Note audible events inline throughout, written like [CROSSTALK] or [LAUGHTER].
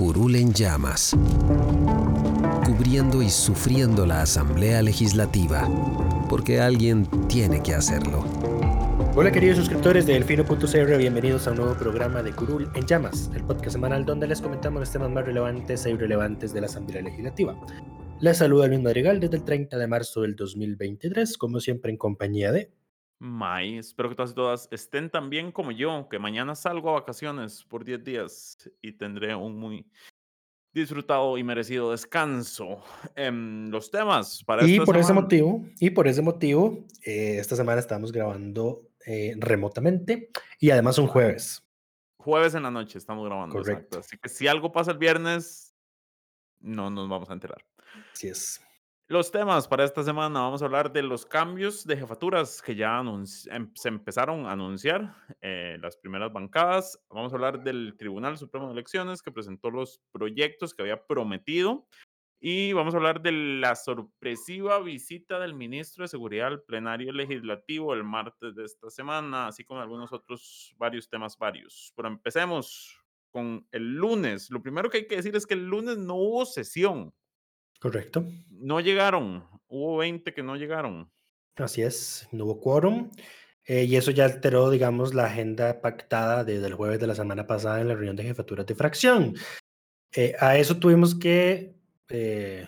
Curul en llamas, cubriendo y sufriendo la Asamblea Legislativa, porque alguien tiene que hacerlo. Hola queridos suscriptores de Delfino.cr, bienvenidos a un nuevo programa de Curul en Llamas, el podcast semanal donde les comentamos los temas más relevantes e irrelevantes de la Asamblea Legislativa. Les saluda Luis Madrigal desde el 30 de marzo del 2023, como siempre en compañía de... May, espero que todas y todas estén tan bien como yo, que mañana salgo a vacaciones por 10 días y tendré un muy disfrutado y merecido descanso. en los temas para Y por ese motivo, y por ese motivo, eh, esta semana estamos grabando eh, remotamente y además un jueves. Jueves en la noche estamos grabando. Correcto. Así que si algo pasa el viernes, no nos vamos a enterar. Así es. Los temas para esta semana, vamos a hablar de los cambios de jefaturas que ya em, se empezaron a anunciar, eh, las primeras bancadas. Vamos a hablar del Tribunal Supremo de Elecciones que presentó los proyectos que había prometido. Y vamos a hablar de la sorpresiva visita del ministro de Seguridad al plenario legislativo el martes de esta semana, así como algunos otros varios temas varios. Pero empecemos con el lunes. Lo primero que hay que decir es que el lunes no hubo sesión. Correcto. No llegaron, hubo 20 que no llegaron. Así es, no hubo quórum. Eh, y eso ya alteró, digamos, la agenda pactada desde el jueves de la semana pasada en la reunión de jefaturas de fracción. Eh, a eso tuvimos que, eh,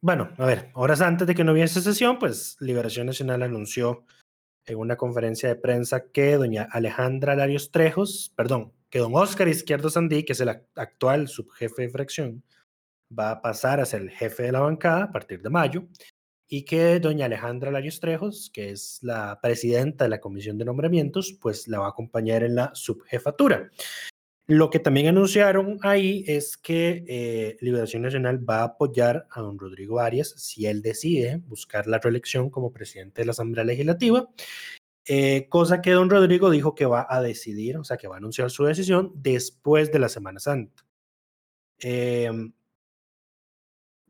bueno, a ver, horas antes de que no hubiese sesión, pues Liberación Nacional anunció en una conferencia de prensa que doña Alejandra Larios Trejos, perdón, que don Oscar Izquierdo Sandí, que es el actual subjefe de fracción, va a pasar a ser el jefe de la bancada a partir de mayo y que doña Alejandra Larios Trejos, que es la presidenta de la Comisión de Nombramientos, pues la va a acompañar en la subjefatura. Lo que también anunciaron ahí es que eh, Liberación Nacional va a apoyar a don Rodrigo Arias si él decide buscar la reelección como presidente de la Asamblea Legislativa, eh, cosa que don Rodrigo dijo que va a decidir, o sea, que va a anunciar su decisión después de la Semana Santa. Eh,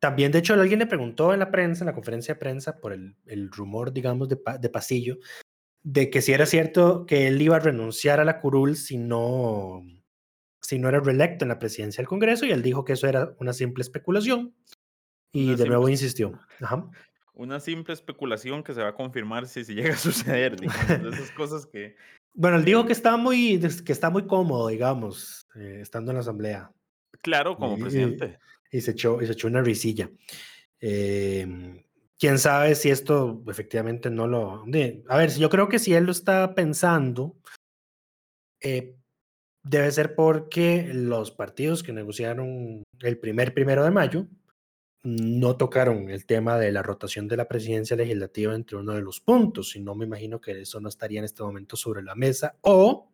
también, de hecho, alguien le preguntó en la prensa, en la conferencia de prensa, por el, el rumor, digamos, de, de, pasillo, de que si era cierto que él iba a renunciar a la curul si no, si no era reelecto en la presidencia del Congreso, y él dijo que eso era una simple especulación, y de nuevo insistió. [LAUGHS] Ajá. Una simple especulación que se va a confirmar si, si llega a [LAUGHS] suceder, digamos, esas cosas que... Bueno, él dijo que está muy, que está muy cómodo, digamos, eh, estando en la asamblea. Claro, como presidente y se echó, y se echó una risilla. Eh, Quién sabe si esto efectivamente no lo. A ver, yo creo que si él lo está pensando, eh, debe ser porque los partidos que negociaron el primer primero de mayo no tocaron el tema de la rotación de la presidencia legislativa entre uno de los puntos, y no me imagino que eso no estaría en este momento sobre la mesa, o...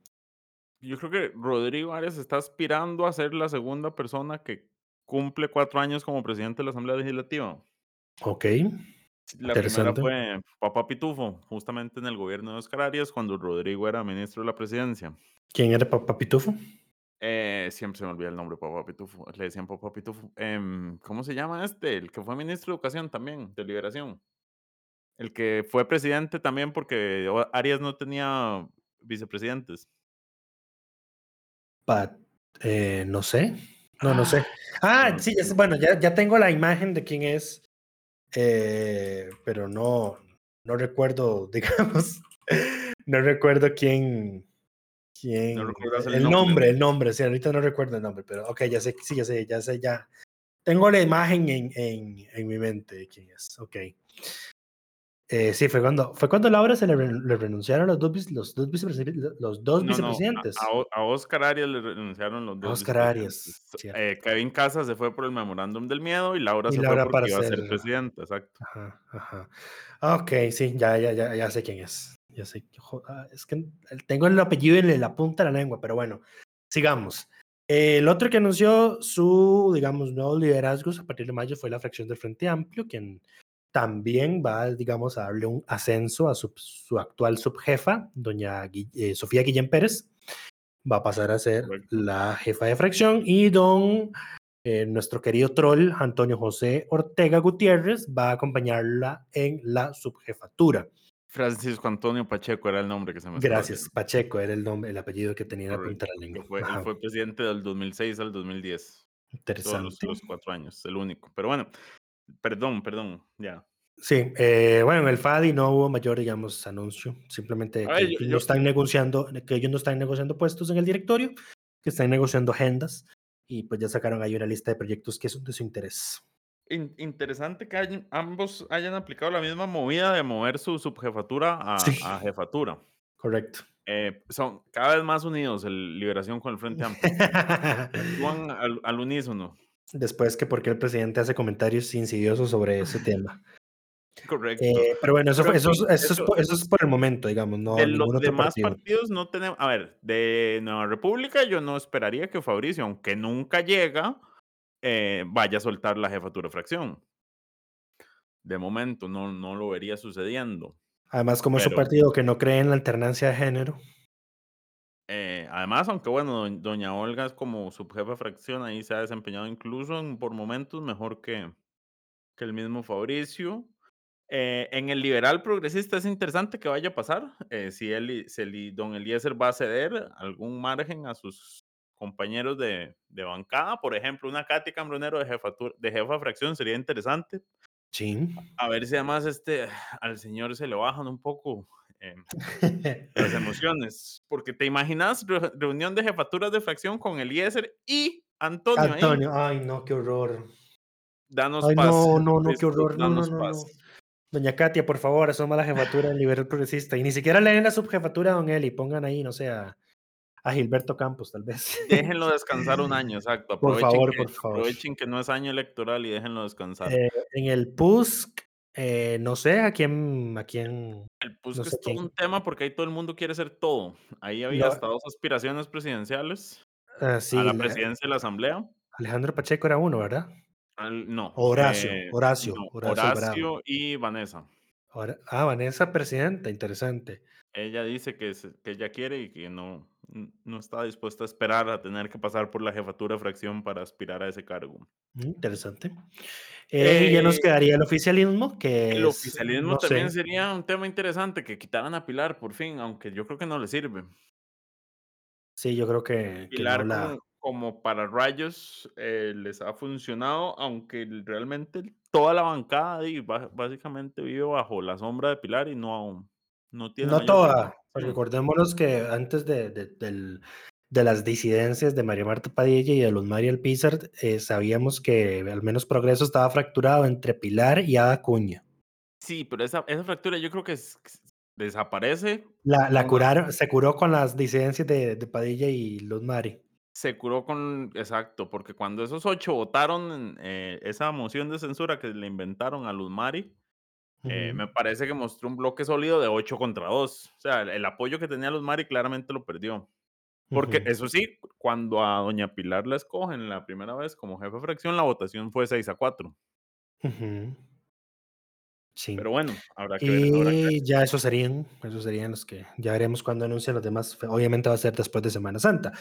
Yo creo que Rodrigo Arias está aspirando a ser la segunda persona que cumple cuatro años como presidente de la Asamblea Legislativa. Ok. La primera fue Papá Pitufo, justamente en el gobierno de Oscar Arias, cuando Rodrigo era ministro de la presidencia. ¿Quién era Papá Pitufo? Eh, siempre se me olvida el nombre, Papá Pitufo. Le decían Papá Pitufo. Eh, ¿Cómo se llama este? El que fue ministro de Educación también, de Liberación. El que fue presidente también porque Arias no tenía vicepresidentes. Eh, no sé. No, no sé. Ah, sí, bueno, ya, ya tengo la imagen de quién es, eh, pero no, no recuerdo, [LAUGHS] digamos, no recuerdo quién, quién, no el, el, nombre, el nombre, sí, ahorita no recuerdo el nombre, pero ok, ya sé, sí, ya sé, ya sé, ya. Tengo la imagen en, en, en mi mente de quién es, ok. Eh, sí, fue cuando, fue cuando Laura se le, le renunciaron los dos, los dos, vicepresidentes, los dos No, no, a, vicepresidentes. a Oscar Arias le renunciaron los dos. Oscar Arias, vicepresidentes. Eh, Kevin Casas se fue por el memorándum del miedo y Laura Y se Laura fue para porque iba a ser ser- presidenta, exacto. Ajá, ajá. Ok, sí, ya, ya, ya, ya sé quién es. Ya sé. ah, Es que tengo el apellido en la punta de la lengua, pero bueno, sigamos. El otro que anunció su, digamos, nuevos liderazgos a partir de mayo fue la fracción del Frente Amplio, quien también va, digamos, a darle un ascenso a su, su actual subjefa, doña eh, Sofía Guillén Pérez. Va a pasar a ser la jefa de fracción y don eh, nuestro querido troll Antonio José Ortega Gutiérrez va a acompañarla en la subjefatura. Francisco Antonio Pacheco era el nombre que se me Gracias. Pacheco era el nombre, el apellido que tenía en la punta de la lengua. fue- él fue presidente del 2006 al 2010. Todos los, Interesante. los cuatro años, el único. Pero bueno, perdón, perdón, ya. Sí, eh, bueno, en el FADI no hubo mayor, digamos, anuncio, simplemente que ellos yo- no están negociando, que ellos no están negociando puestos en el directorio, que están negociando agendas y pues ya sacaron ahí una lista de proyectos que son de su interés. In- interesante que hayan- ambos hayan aplicado la misma movida de mover su subjefatura a, Sí. a jefatura. Correcto. Eh, son cada vez más unidos el Liberación con el Frente Amplio. [LAUGHS] Actúan al, al unísono. Después que porque el presidente hace comentarios insidiosos sobre ese tema. Correcto. Eh, pero bueno, eso, Pero es- eso, es eso- por, es por el momento, digamos, no de los demás partido. partidos no tenemos. A ver, de Nueva República, yo no esperaría que Fabricio, aunque nunca llega, eh, vaya a soltar la jefatura de fracción. De momento, no, no lo vería sucediendo. Además, como es un pero- partido que no cree en la alternancia de género, Eh, además, aunque bueno, doñ- doña Olga es como subjefa de fracción, ahí se ha desempeñado incluso en- por momentos mejor que, que el mismo Fabricio. Eh, en el liberal progresista es interesante que vaya a pasar. eh, si él, si el- don Eliezer va a ceder algún margen a sus compañeros de, de bancada, por ejemplo, una Katy Cambronero de, jefatura, de jefa de fracción sería interesante. sí. A ver si además este, al señor se le bajan un poco eh, [LAUGHS] las emociones. Porque te imaginas re- reunión de jefaturas de fracción con Eliezer y Antonio. ahí? Antonio, ay no, qué horror. Danos Ay, paz. no, no, no, qué horror. No, no, danos no, no. paz. Doña Katia, por favor, asoma la jefatura del liberal progresista. Y ni siquiera leen la subjefatura a Don Eli. Pongan ahí, no sé, a, a Gilberto Campos, tal vez. Déjenlo descansar un [LAUGHS] año, exacto. Por Aprovechen favor, que, por favor. Aprovechen que no es año electoral y déjenlo descansar. Eh, en el PUSC, eh, no sé a quién, a quién. El PUSC no sé es todo quién. un tema porque ahí todo el mundo quiere ser todo. Ahí había hasta dos aspiraciones presidenciales ah, sí, a la la- presidencia de la Asamblea. Alejandro Pacheco era uno, ¿verdad? Al- no. Horacio, eh, Horacio, no, Horacio. Horacio y Vanessa. Ahora, ah, Vanessa, presidenta, interesante. Ella dice que, que ella quiere y que no, no está dispuesta a esperar a tener que pasar por la jefatura de fracción para aspirar a ese cargo. Mm, Interesante. Eh, y ya nos Eh, quedaría el oficialismo, que El es, oficialismo no también sé, sería un tema interesante que quitaran a Pilar por fin, aunque yo creo que no le sirve. sí, yo creo que, que Pilar no la... como, como para rayos eh, les ha funcionado, aunque realmente toda la bancada y básicamente vive bajo la sombra de Pilar y no, no tiene No toda. Recordémonos que antes de, de- del- de las disidencias de María Marta Padilla y de Luz María Alpizar, eh, sabíamos que al menos Progreso estaba fracturado entre Pilar y Ada Cuña. Sí, pero esa, esa fractura yo creo que es- desaparece, La, la curaron, se curó con las disidencias de, de Padilla y Luz Mari. se curó con, exacto, porque cuando esos ocho votaron eh, esa moción de censura que le inventaron a Luz Mari, eh, me parece que mostró un bloque sólido de 8 contra 2. O sea, el, el apoyo que tenía Luz Mari claramente lo perdió. Porque eso sí, cuando a Doña Pilar la escogen la primera vez como jefe de fracción, la votación fue 6 a 4. Ujú. Sí. Pero bueno, habrá que ver. habrá que ver. Y ya esos serían, esos serían los que ya veremos cuando anuncien los demás. Obviamente va a ser después de Semana Santa.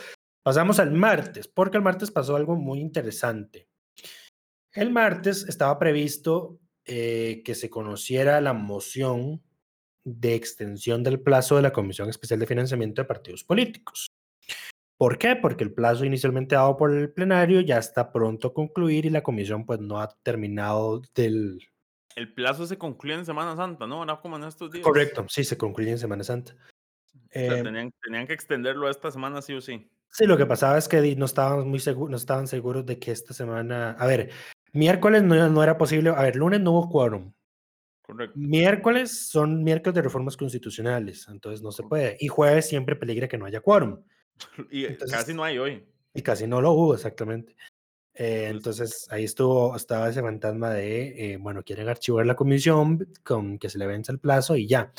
Pasamos al martes, porque el martes pasó algo muy interesante. El martes estaba previsto eh, que se conociera la moción de extensión del plazo de la Comisión Especial de Financiamiento de Partidos Políticos. ¿Por qué? Porque el plazo inicialmente dado por el plenario ya está pronto a concluir y la comisión pues no ha terminado del, El plazo se concluye en Semana Santa, ¿no? Era como en estos días. Correcto, sí, se concluye en Semana Santa. O sea, Eh, tenían, tenían que extenderlo esta semana sí o sí. sí, lo que pasaba es que no estaban muy seguros, no estaban seguros de que esta semana, a ver, miércoles no, no era posible, a ver, lunes no hubo quórum, Correcto. Miércoles son miércoles de reformas constitucionales, entonces no se puede. Y jueves siempre peligra que no haya quórum. [LAUGHS] Y eh, Entonces- casi no hay hoy. Y casi no lo hubo, exactamente. Eh, entonces ahí estuvo, estaba ese fantasma de, eh, bueno, quieren archivar la comisión con que se le vence el plazo y ya.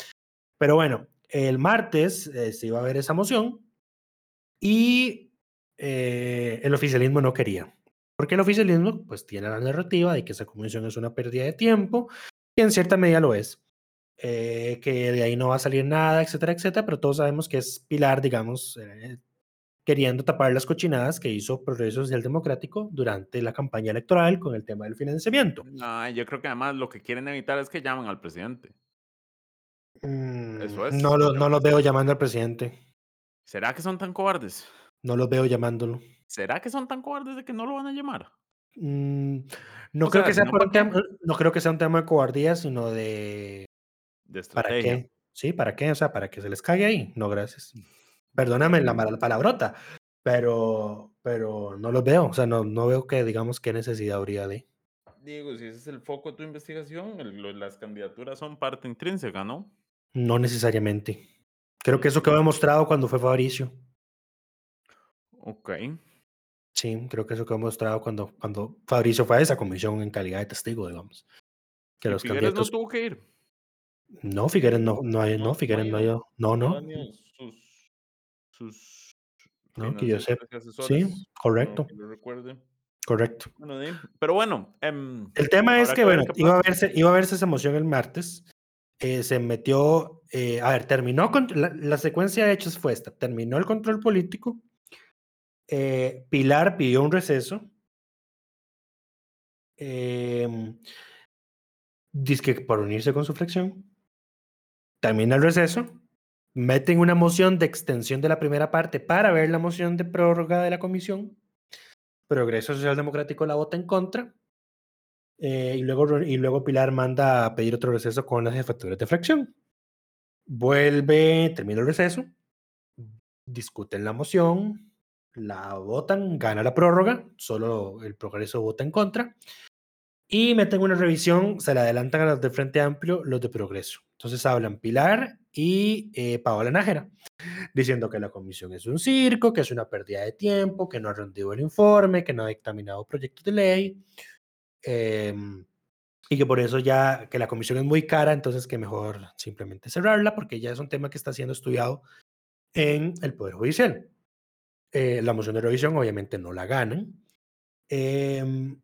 Pero bueno, el martes eh, se iba a ver esa moción y el oficialismo no quería. Porque el oficialismo pues tiene la narrativa de que esa comisión es una pérdida de tiempo, y en cierta medida lo es. eh, que de ahí no va a salir nada, etcétera, etcétera, pero todos sabemos que es Pilar, digamos, eh, queriendo tapar las cochinadas que hizo Progreso Social Democrático durante la campaña electoral con el tema del financiamiento. Ay, yo creo que además lo que quieren evitar es que llamen al presidente. Mm, Eso es, no, lo, no los veo llamando al presidente, ¿Será que son tan cobardes? no los veo llamándolo. ¿Será que son tan cobardes de que no lo van a llamar? Mm, no O creo sea, que sea no, por ¿pa' un tema, no creo que sea un tema de cobardía, sino de De ¿para qué? Sí, ¿para qué? O sea, para que se les cague ahí. No, gracias. Perdóname la mala palabrota, pero, pero no los veo. O sea, no, no veo que digamos qué necesidad habría de. Diego, si ese es el foco de tu investigación, el- las candidaturas son parte intrínseca, ¿no? No necesariamente. Creo que eso quedó demostrado cuando fue Fabricio. Ok. Sí, creo que eso quedó demostrado cuando, cuando Fabricio fue a esa comisión en calidad de testigo, digamos. Que ¿Y los Figueres candidatos. no tuvo que ir. No, Figueres no, no, hay- No, no, no Figueres no, ha ha. No, No no. sus, sus No, que yo y Sí, no correcto, que yo recuerde. correcto. Bueno, pero bueno, em, El tema es que, bueno, iba a, verse, iba a verse esa moción el martes. eh, se metió, eh, a ver, terminó, con, la, la secuencia de hechos fue esta. Terminó el control político. Eh, Pilar pidió un receso. Eh, que por unirse con su fracción. Termina el receso. Meten una moción de extensión de la primera parte para ver la moción de prórroga de la comisión. Progreso Social Democrático la vota en contra. eh, y, luego, y luego Pilar manda a pedir otro receso con las jefaturas de fracción. Vuelve, termina el receso. Discuten la moción. La votan, gana la prórroga. Solo el progreso vota en contra. Y meten una revisión, se la adelantan a los de Frente Amplio, los de Progreso. Entonces hablan Pilar y eh, Paola Nájera, diciendo que la comisión es un circo, que es una pérdida de tiempo, que no ha rendido el informe, que no ha dictaminado proyectos de ley, em, y que por eso ya, que la comisión es muy cara, entonces que mejor simplemente cerrarla, porque ya es un tema que está siendo estudiado en el Poder Judicial. Eh, la moción de revisión obviamente no la ganan. Em,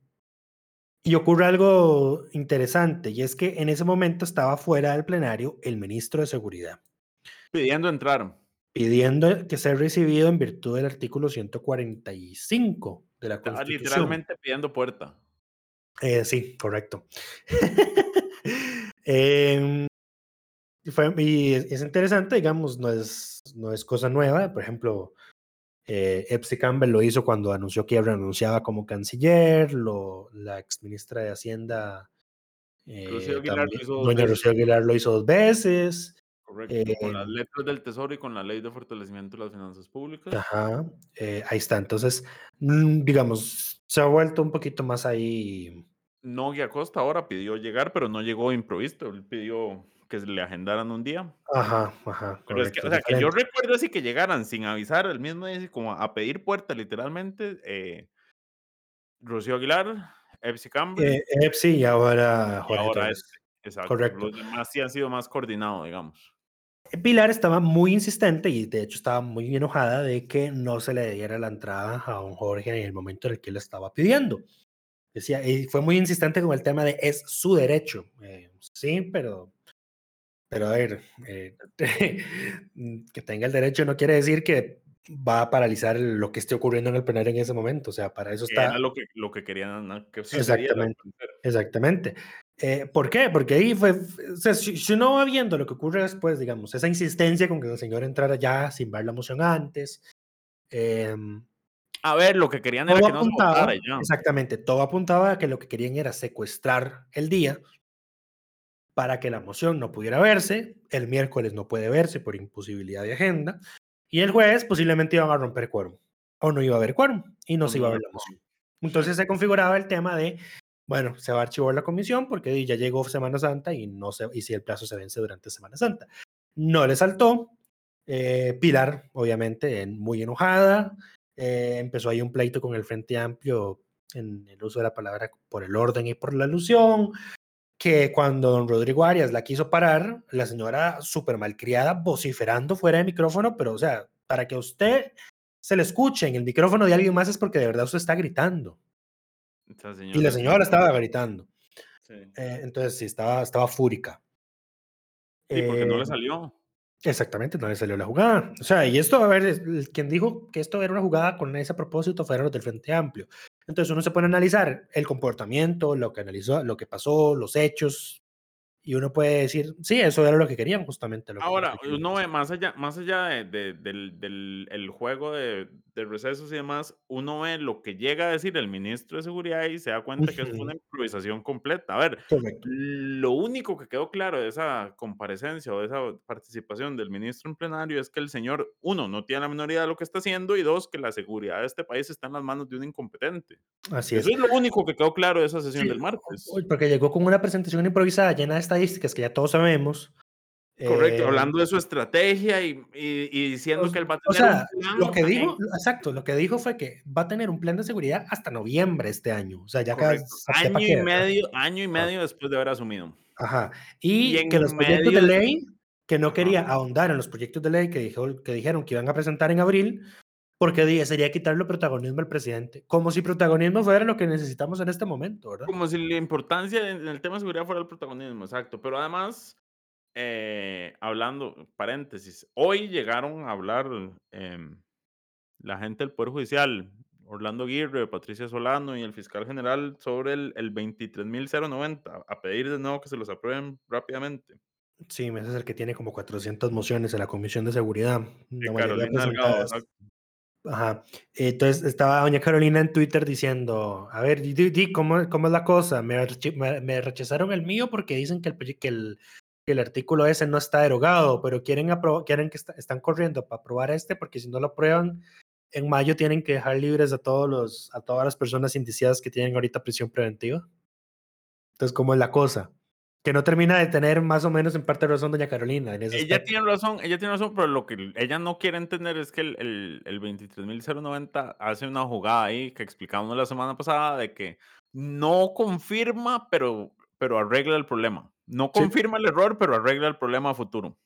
y ocurre algo interesante, y es que en ese momento estaba fuera del plenario el ministro de Seguridad, pidiendo entrar. pidiendo que sea recibido en virtud del artículo 145 de la Estaba Constitución. literalmente pidiendo puerta. Eh, sí, correcto. [LAUGHS] Em, y fue- y es, es interesante, digamos, no es, no es cosa nueva. Por ejemplo, eh, Epsi Campbell lo hizo cuando anunció que renunciaba como canciller, lo, la ex ministra de Hacienda, eh, también- doña. Rocío Aguilar lo hizo dos veces. Correcto. con las letras del Tesoro y con la ley de fortalecimiento de las finanzas públicas. Ajá, eh, ahí está. Entonces, mm, digamos, se ha vuelto un poquito más ahí. Nogui Acosta ahora pidió llegar, pero no llegó improvisto. Él pidió que le agendaran un día. Ajá, ajá. Pero es que, correcto, o sea, que yo recuerdo así que llegaran sin avisar el mismo día, como a pedir puerta, literalmente. Eh, Rocío Aguilar, Epsi Campbell. Eh, Epsi y ahora y Jorge ahora Torres. este. Exacto. Correcto. Los demás sí han sido más coordinados, digamos. Pilar estaba muy insistente y de hecho estaba muy enojada de que no se le diera la entrada a don Jorge en el momento en el que él estaba pidiendo. Decía, y fue muy insistente con el tema de es su derecho. Eh, sí, pero, pero a ver, eh, [LAUGHS] que tenga el derecho no quiere decir que va a paralizar lo que esté ocurriendo en el plenario en ese momento. O sea, para eso está. Era lo que, lo que querían ¿no? que Exactamente. Exactamente. Eh, ¿Por qué? Porque ahí fue, o sea, si, si uno va viendo lo que ocurre después, digamos, esa insistencia con que el señor entrara ya sin ver la moción antes, em, A ver, lo que querían era que no se apuntaba, votara y ya. exactamente, todo apuntaba a que lo que querían era secuestrar el día para que la moción no pudiera verse, el miércoles no puede verse por imposibilidad de agenda, y el jueves posiblemente iban a romper quórum, o no iba a haber quórum, y no se iba a ver la moción. Entonces se configuraba el tema de bueno, se va a archivar la comisión porque ya llegó Semana Santa y, no se, y si el plazo se vence durante Semana Santa. No le saltó. Eh, Pilar, obviamente, muy enojada. Eh, empezó ahí un pleito con el Frente Amplio en el uso de la palabra por el orden y por la alusión. Que cuando don Rodrigo Arias la quiso parar, la señora súper malcriada, vociferando fuera de micrófono, pero o sea, para que usted se le escuche en el micrófono de alguien más es porque de verdad usted está gritando. Y la señora estaba gritando. Eh, entonces sí, estaba, estaba fúrica. Sí, porque no le Eh, salió. Exactamente, no le salió la jugada. O sea, y esto, a ver, quien dijo que esto era una jugada con ese propósito fueron los del Frente Amplio. Entonces uno se pone a analizar el comportamiento, lo que analizó, lo que pasó, los hechos, y uno puede decir, sí, eso era lo que querían, justamente lo Ahora, que uno ve más allá, más allá de- de- del, del- el juego de, de recesos y demás, uno ve lo que llega a decir el ministro de Seguridad y se da cuenta que es una improvisación completa. A ver, Correcto. lo único que quedó claro de esa comparecencia o de esa participación del ministro en plenario es que el señor, uno, no tiene la menor idea de lo que está haciendo y dos, que la seguridad de este país está en las manos de un incompetente. Así Eso es. es lo único que quedó claro de esa sesión Sí, del martes. porque llegó con una presentación improvisada llena de estadísticas que ya todos sabemos. Correcto, eh, hablando de su estrategia y, y- y diciendo O, que él va a o tener sea, un plan lo que también. dijo, exacto, lo que dijo fue que va a tener un plan de seguridad hasta noviembre este año. O sea, ya cada. Año y medio, año y Ah. medio después de haber asumido. Ajá. Y Y que los proyectos de ley, que no quería ahondar en los proyectos de ley que, dijo, que dijeron que iban a presentar en abril, porque sería quitarle protagonismo al presidente. Como si protagonismo fuera lo que necesitamos en este momento, ¿verdad? Como si la importancia en el tema de seguridad fuera el protagonismo, exacto. Pero además, eh, hablando, paréntesis, hoy llegaron a hablar em, la gente del Poder Judicial, Orlando Aguirre, Patricia Solano y el fiscal general sobre el, el 23.090, a pedir de nuevo que se los aprueben rápidamente. Sí, ese es el que tiene como 400 mociones en la Comisión de Seguridad, mayoría Carolina Delgado. Ajá. Entonces estaba doña Carolina en Twitter diciendo, a ver, di, di- ¿cómo, cómo es la cosa? Me, me- rechazaron el mío porque dicen que el, que el, que el artículo ese no está derogado, pero quieren, quieren que está- están corriendo para aprobar este porque si no lo aprueban, en mayo tienen que dejar libres a, todos los, a todas las personas indiciadas que tienen ahorita prisión preventiva. Entonces, ¿cómo es la cosa? Que no termina de tener más o menos en parte razón doña Carolina en ese Ella aspecto. tiene razón, ella tiene razón, pero lo que ella no quiere entender es que el, el, el 23.090 hace una jugada ahí que explicamos la semana pasada de que no confirma, pero, pero arregla el problema. No Sí. confirma el error, pero arregla el problema a futuro.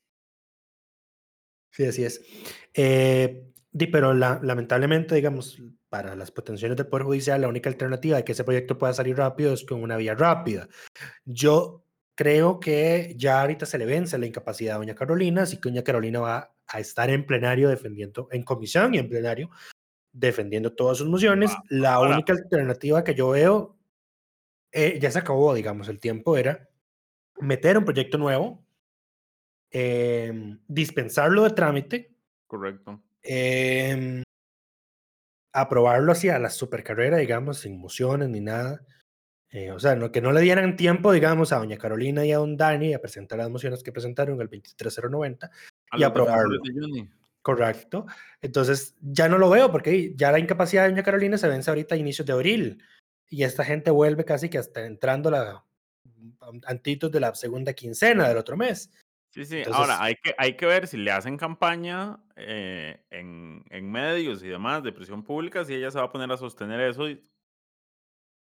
Sí, así es. Eh, pero la- lamentablemente, digamos, para las pretensiones del Poder Judicial, la única alternativa de que ese proyecto pueda salir rápido es con una vía rápida. Yo creo que ya ahorita se le vence la incapacidad a doña Carolina, así que doña Carolina va a estar en plenario defendiendo, en comisión y en plenario, defendiendo todas sus mociones. La ahora- única alternativa que yo veo, eh, ya se acabó, digamos, el tiempo era meter un proyecto nuevo, em, dispensarlo de trámite, Correcto. em, aprobarlo así a la supercarrera, digamos, sin mociones ni nada. Eh, o sea, no, que no le dieran tiempo, digamos, a doña Carolina y a don Dani a presentar las mociones que presentaron el 23090 A y aprobarlo. Correcto. Entonces, ya no lo veo porque ya la incapacidad de doña Carolina se vence ahorita a inicios de abril y esta gente vuelve casi que hasta entrando la antitos de la segunda quincena del otro mes. Sí, sí. Entonces- Ahora, hay que, hay que ver si le hacen campaña eh, en, en medios y demás de presión pública, si ella se va a poner a sostener eso y,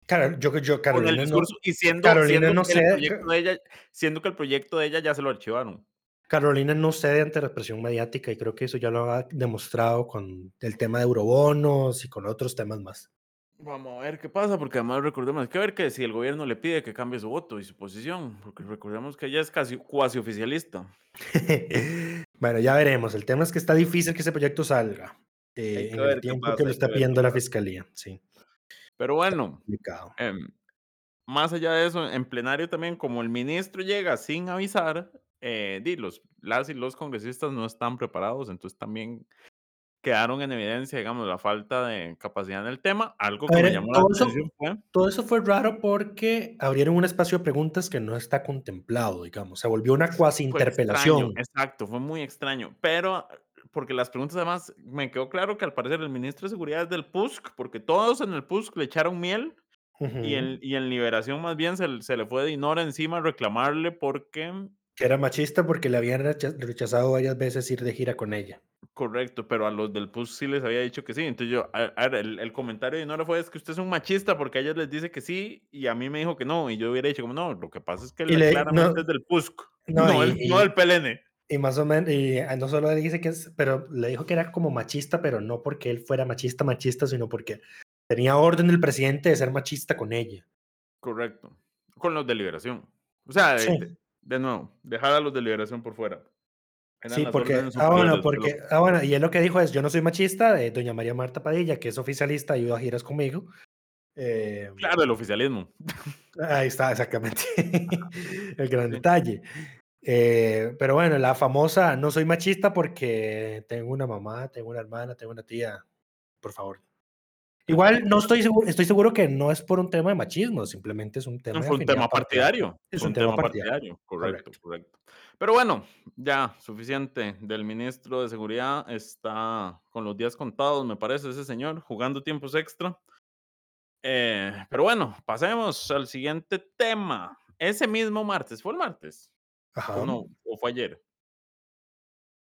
Cara- yo, yo con Carolina el no, discurso y siendo, Carolina siendo no que el sé- proyecto de ella, siendo que el proyecto de ella ya se lo archivaron. Carolina no cede ante la presión mediática y creo que eso ya lo ha demostrado con el tema de eurobonos y con otros temas más. Vamos a ver qué pasa, porque además recordemos, hay que ver que si el gobierno le pide que cambie su voto y su posición, porque recordemos que ella es casi cuasi oficialista. [LAUGHS] bueno, ya veremos. El tema es que está difícil que ese proyecto salga eh, en el tiempo pasa, que lo está que pidiendo la fiscalía. Sí, Pero bueno, em, más allá de eso, en plenario también, como el ministro llega sin avisar, eh, di, los, las y los congresistas no están preparados, entonces también quedaron en evidencia, digamos, la falta de capacidad en el tema. Algo A que me ver, llamó la atención fue... Todo eso fue raro porque abrieron un espacio de preguntas que no está contemplado, digamos. Se volvió una cuasi interpelación. exacto, fue muy extraño. Pero, porque las preguntas además, me quedó claro que al parecer el ministro de Seguridad es del PUSC, porque todos en el PUSC le echaron miel y, en, y en Liberación más bien se, se le fue de Dinora encima a reclamarle porque... Que era machista porque le habían rechazado varias veces ir de gira con ella. Correcto, pero a los del PUS sí les había dicho que sí. Entonces yo, a, a el, el, comentario de Dinora fue es que usted es un machista porque a ellos les dice que sí y a mí me dijo que no. Y yo hubiera dicho como no, lo que pasa es que le, claramente no, es del PUSC, no, no, y, el, no del PLN. Y más o menos, y no solo le dice que es, pero le dijo que era como machista, pero no porque él fuera machista, machista, sino porque tenía orden del presidente de ser machista con ella. Correcto. Con los de liberación. O sea, de, sí. de, de nuevo, dejar a los de liberación por fuera. Eran sí, porque, ah bueno, porque, ah bueno, y él lo que dijo es, yo no soy machista, de doña María Marta Padilla, que es oficialista, ayuda a giras conmigo. Eh, claro, el oficialismo. Ahí está, exactamente. [LAUGHS] [LAUGHS] el gran detalle. Eh, pero bueno, la famosa, no soy machista porque tengo una mamá, tengo una hermana, tengo una tía, por favor. Igual no estoy seguro, estoy seguro que no es por un tema de machismo, simplemente es un tema, no, fue un tema partidario. Es un, un, tema, tema partidario. partidario. Correcto, correcto, correcto. Pero bueno, ya suficiente del ministro de Seguridad. Está con los días contados, me parece, ese señor, jugando tiempos extra. Eh, pero bueno, pasemos al siguiente tema. Ese mismo martes, ¿fue el martes? Ajá. ¿O no? ¿O fue ayer?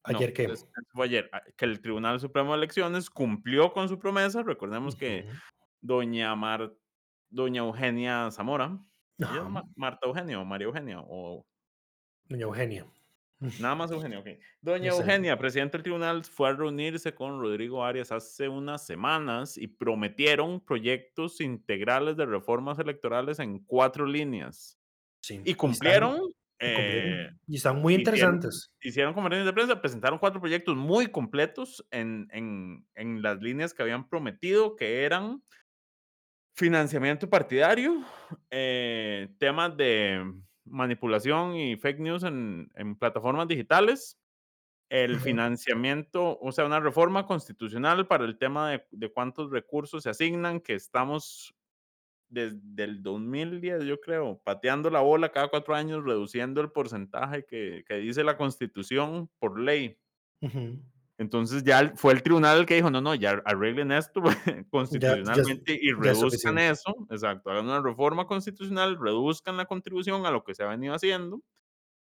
¿Ayer no, qué? Fue ayer, ah, que el Tribunal Supremo de Elecciones cumplió con su promesa. Recordemos uh -huh. que doña, Mar, doña Eugenia Zamora. Marta Eugenia o María Eugenia o Doña Eugenia. Nada más Eugenia, ok. [LAUGHS] Doña no Eugenia, presidente del tribunal, fue a reunirse con Rodrigo Arias hace unas semanas y prometieron proyectos integrales de reformas electorales en cuatro líneas. Sí. Y cumplieron. Eh, y están muy interesantes. Hicieron, hicieron, conferencias de prensa, presentaron cuatro proyectos muy completos en, en, en las líneas que habían prometido, que eran financiamiento partidario, eh, temas de manipulación y fake news en, en plataformas digitales, el financiamiento, o sea, una reforma constitucional para el tema de, de, cuántos recursos se asignan, que estamos desde el 2010, yo creo, pateando la bola cada cuatro años, reduciendo el porcentaje que, que dice la constitución por ley. Uh -huh. Entonces ya fue el tribunal el que dijo, no, no, ya arreglen esto constitucionalmente [LAUGHS] ya, ya, y reduzcan eso, exacto, hagan una reforma constitucional, reduzcan la contribución a lo que se ha venido haciendo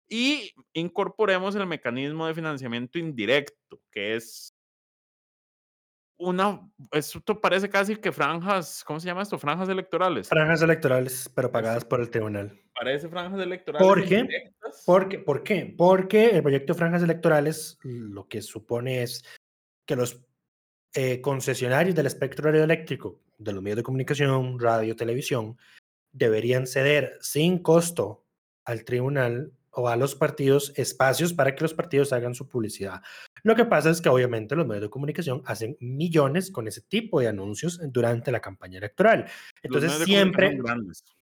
y incorporemos el mecanismo de financiamiento indirecto, que es una, esto parece casi que franjas, ¿cómo se llama esto? Franjas electorales. Franjas electorales, pero pagadas por el tribunal. Parece franjas electorales. ¿Por qué? Porque, ¿Por qué? Porque el proyecto de franjas electorales lo que supone es que los eh, concesionarios del espectro radioeléctrico, de los medios de comunicación, radio, televisión, deberían ceder sin costo al tribunal o a los partidos espacios para que los partidos hagan su publicidad. Lo que pasa es que obviamente los medios de comunicación hacen millones con ese tipo de anuncios durante la campaña electoral. Entonces siempre...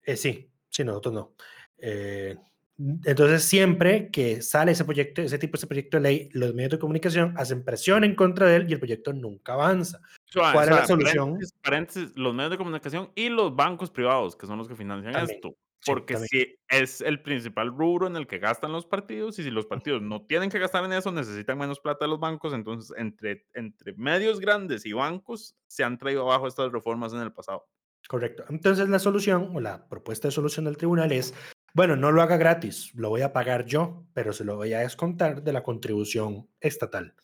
Eh, sí, sí, nosotros no. Eh, entonces siempre que sale ese proyecto, ese tipo de proyecto de ley, los medios de comunicación hacen presión en contra de él y el proyecto nunca avanza. ¿Cuál es la solución? Paréntesis, paréntesis, los medios de comunicación y los bancos privados, que son los que financian También. esto. Porque sí, si es el principal rubro en el que gastan los partidos y si los partidos no tienen que gastar en eso, necesitan menos plata de los bancos, entonces entre, entre medios grandes y bancos se han traído abajo estas reformas en el pasado. Correcto. Entonces la solución o la propuesta de solución del tribunal es, bueno, no lo haga gratis, lo voy a pagar yo, pero se lo voy a descontar de la contribución estatal.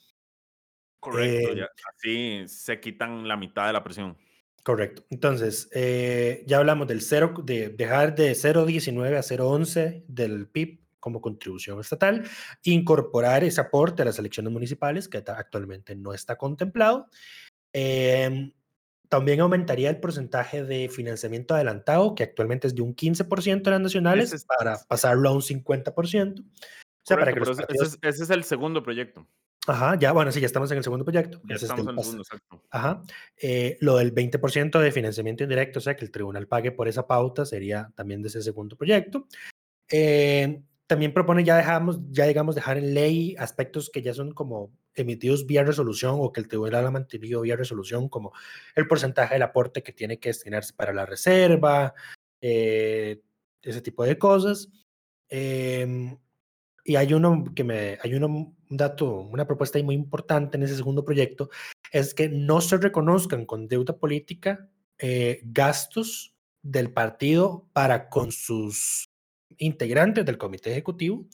Correcto, eh, ya, así se quitan la mitad de la presión. Correcto. Entonces, eh, ya hablamos del cero, de dejar de 0,19 a 0,11 del PIB como contribución estatal, incorporar ese aporte a las elecciones municipales, que actualmente no está contemplado. Eh, también aumentaría el porcentaje de financiamiento adelantado, que actualmente es de un 15% de las nacionales, es, para pasarlo a un 50%. O sea, para que los partidos... ese, es, ese es el segundo proyecto. Ajá, ya, bueno, sí, ya estamos en el segundo proyecto. Ya estamos en el segundo, exacto. Ajá. Eh, lo del 20% de financiamiento indirecto, o sea, que el tribunal pague por esa pauta, sería también de ese segundo proyecto. Eh, también propone ya dejamos, ya digamos, dejar en ley aspectos que ya son como emitidos vía resolución o que el tribunal ha mantenido vía resolución, como el porcentaje del aporte que tiene que destinarse para la reserva, eh, ese tipo de cosas. Eh, y hay uno que me, hay uno, un dato, una propuesta muy importante en ese segundo proyecto, es que no se reconozcan con deuda política eh, gastos del partido para con sus integrantes del comité ejecutivo,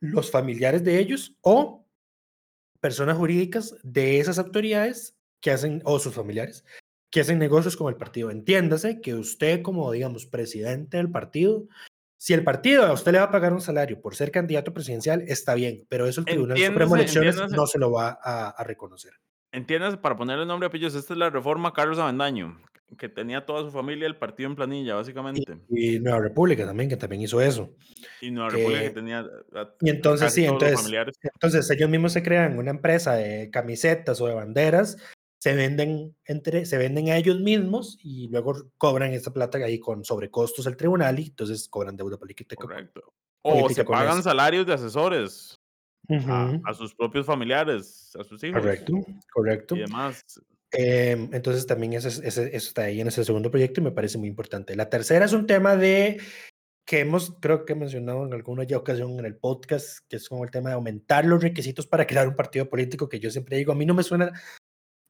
los familiares de ellos o personas jurídicas de esas autoridades que hacen, o sus familiares, que hacen negocios con el partido. Entiéndase que usted como, digamos, presidente del partido, si el partido a usted le va a pagar un salario por ser candidato presidencial, está bien, pero eso el Tribunal Supremo de Elecciones no se lo va a, a reconocer. Entiendes, para ponerle nombre a pillos, esta es la reforma Carlos Avendaño, que tenía toda su familia el partido en planilla, básicamente. Y, Nueva República también, que también hizo eso. Y Nueva República que tenía. y entonces, sí, entonces, entonces ellos mismos se crean una empresa de camisetas o de banderas, se venden, entre, se venden a ellos mismos y luego cobran esa plata ahí con sobrecostos al tribunal y entonces cobran deuda política. Correcto. O se pagan salarios de asesores a, sus propios familiares, a sus hijos. Correcto, correcto. Y demás. Em, entonces también eso, está ahí en ese segundo proyecto y me parece muy importante. La tercera es un tema de que hemos, creo que he mencionado en alguna ocasión en el podcast, que es como el tema de aumentar los requisitos para crear un partido político, que yo siempre digo, a mí no me suena,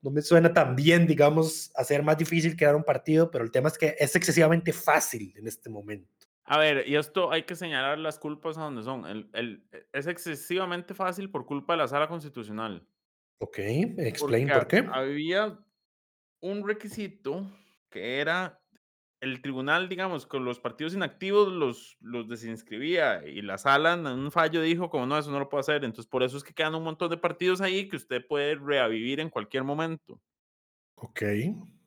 no me suena tan bien, digamos, hacer más difícil crear un partido, pero el tema es que es excesivamente fácil en este momento. A ver, y esto hay que señalar las culpas a donde son. El, el, es excesivamente fácil por culpa de la sala constitucional. Ok, explain por qué. Había un requisito que era el tribunal, digamos, con los partidos inactivos los, los desinscribía y la sala en un fallo dijo como no, eso no lo puedo hacer. Entonces, por eso es que quedan un montón de partidos ahí que usted puede reavivir en cualquier momento. Ok.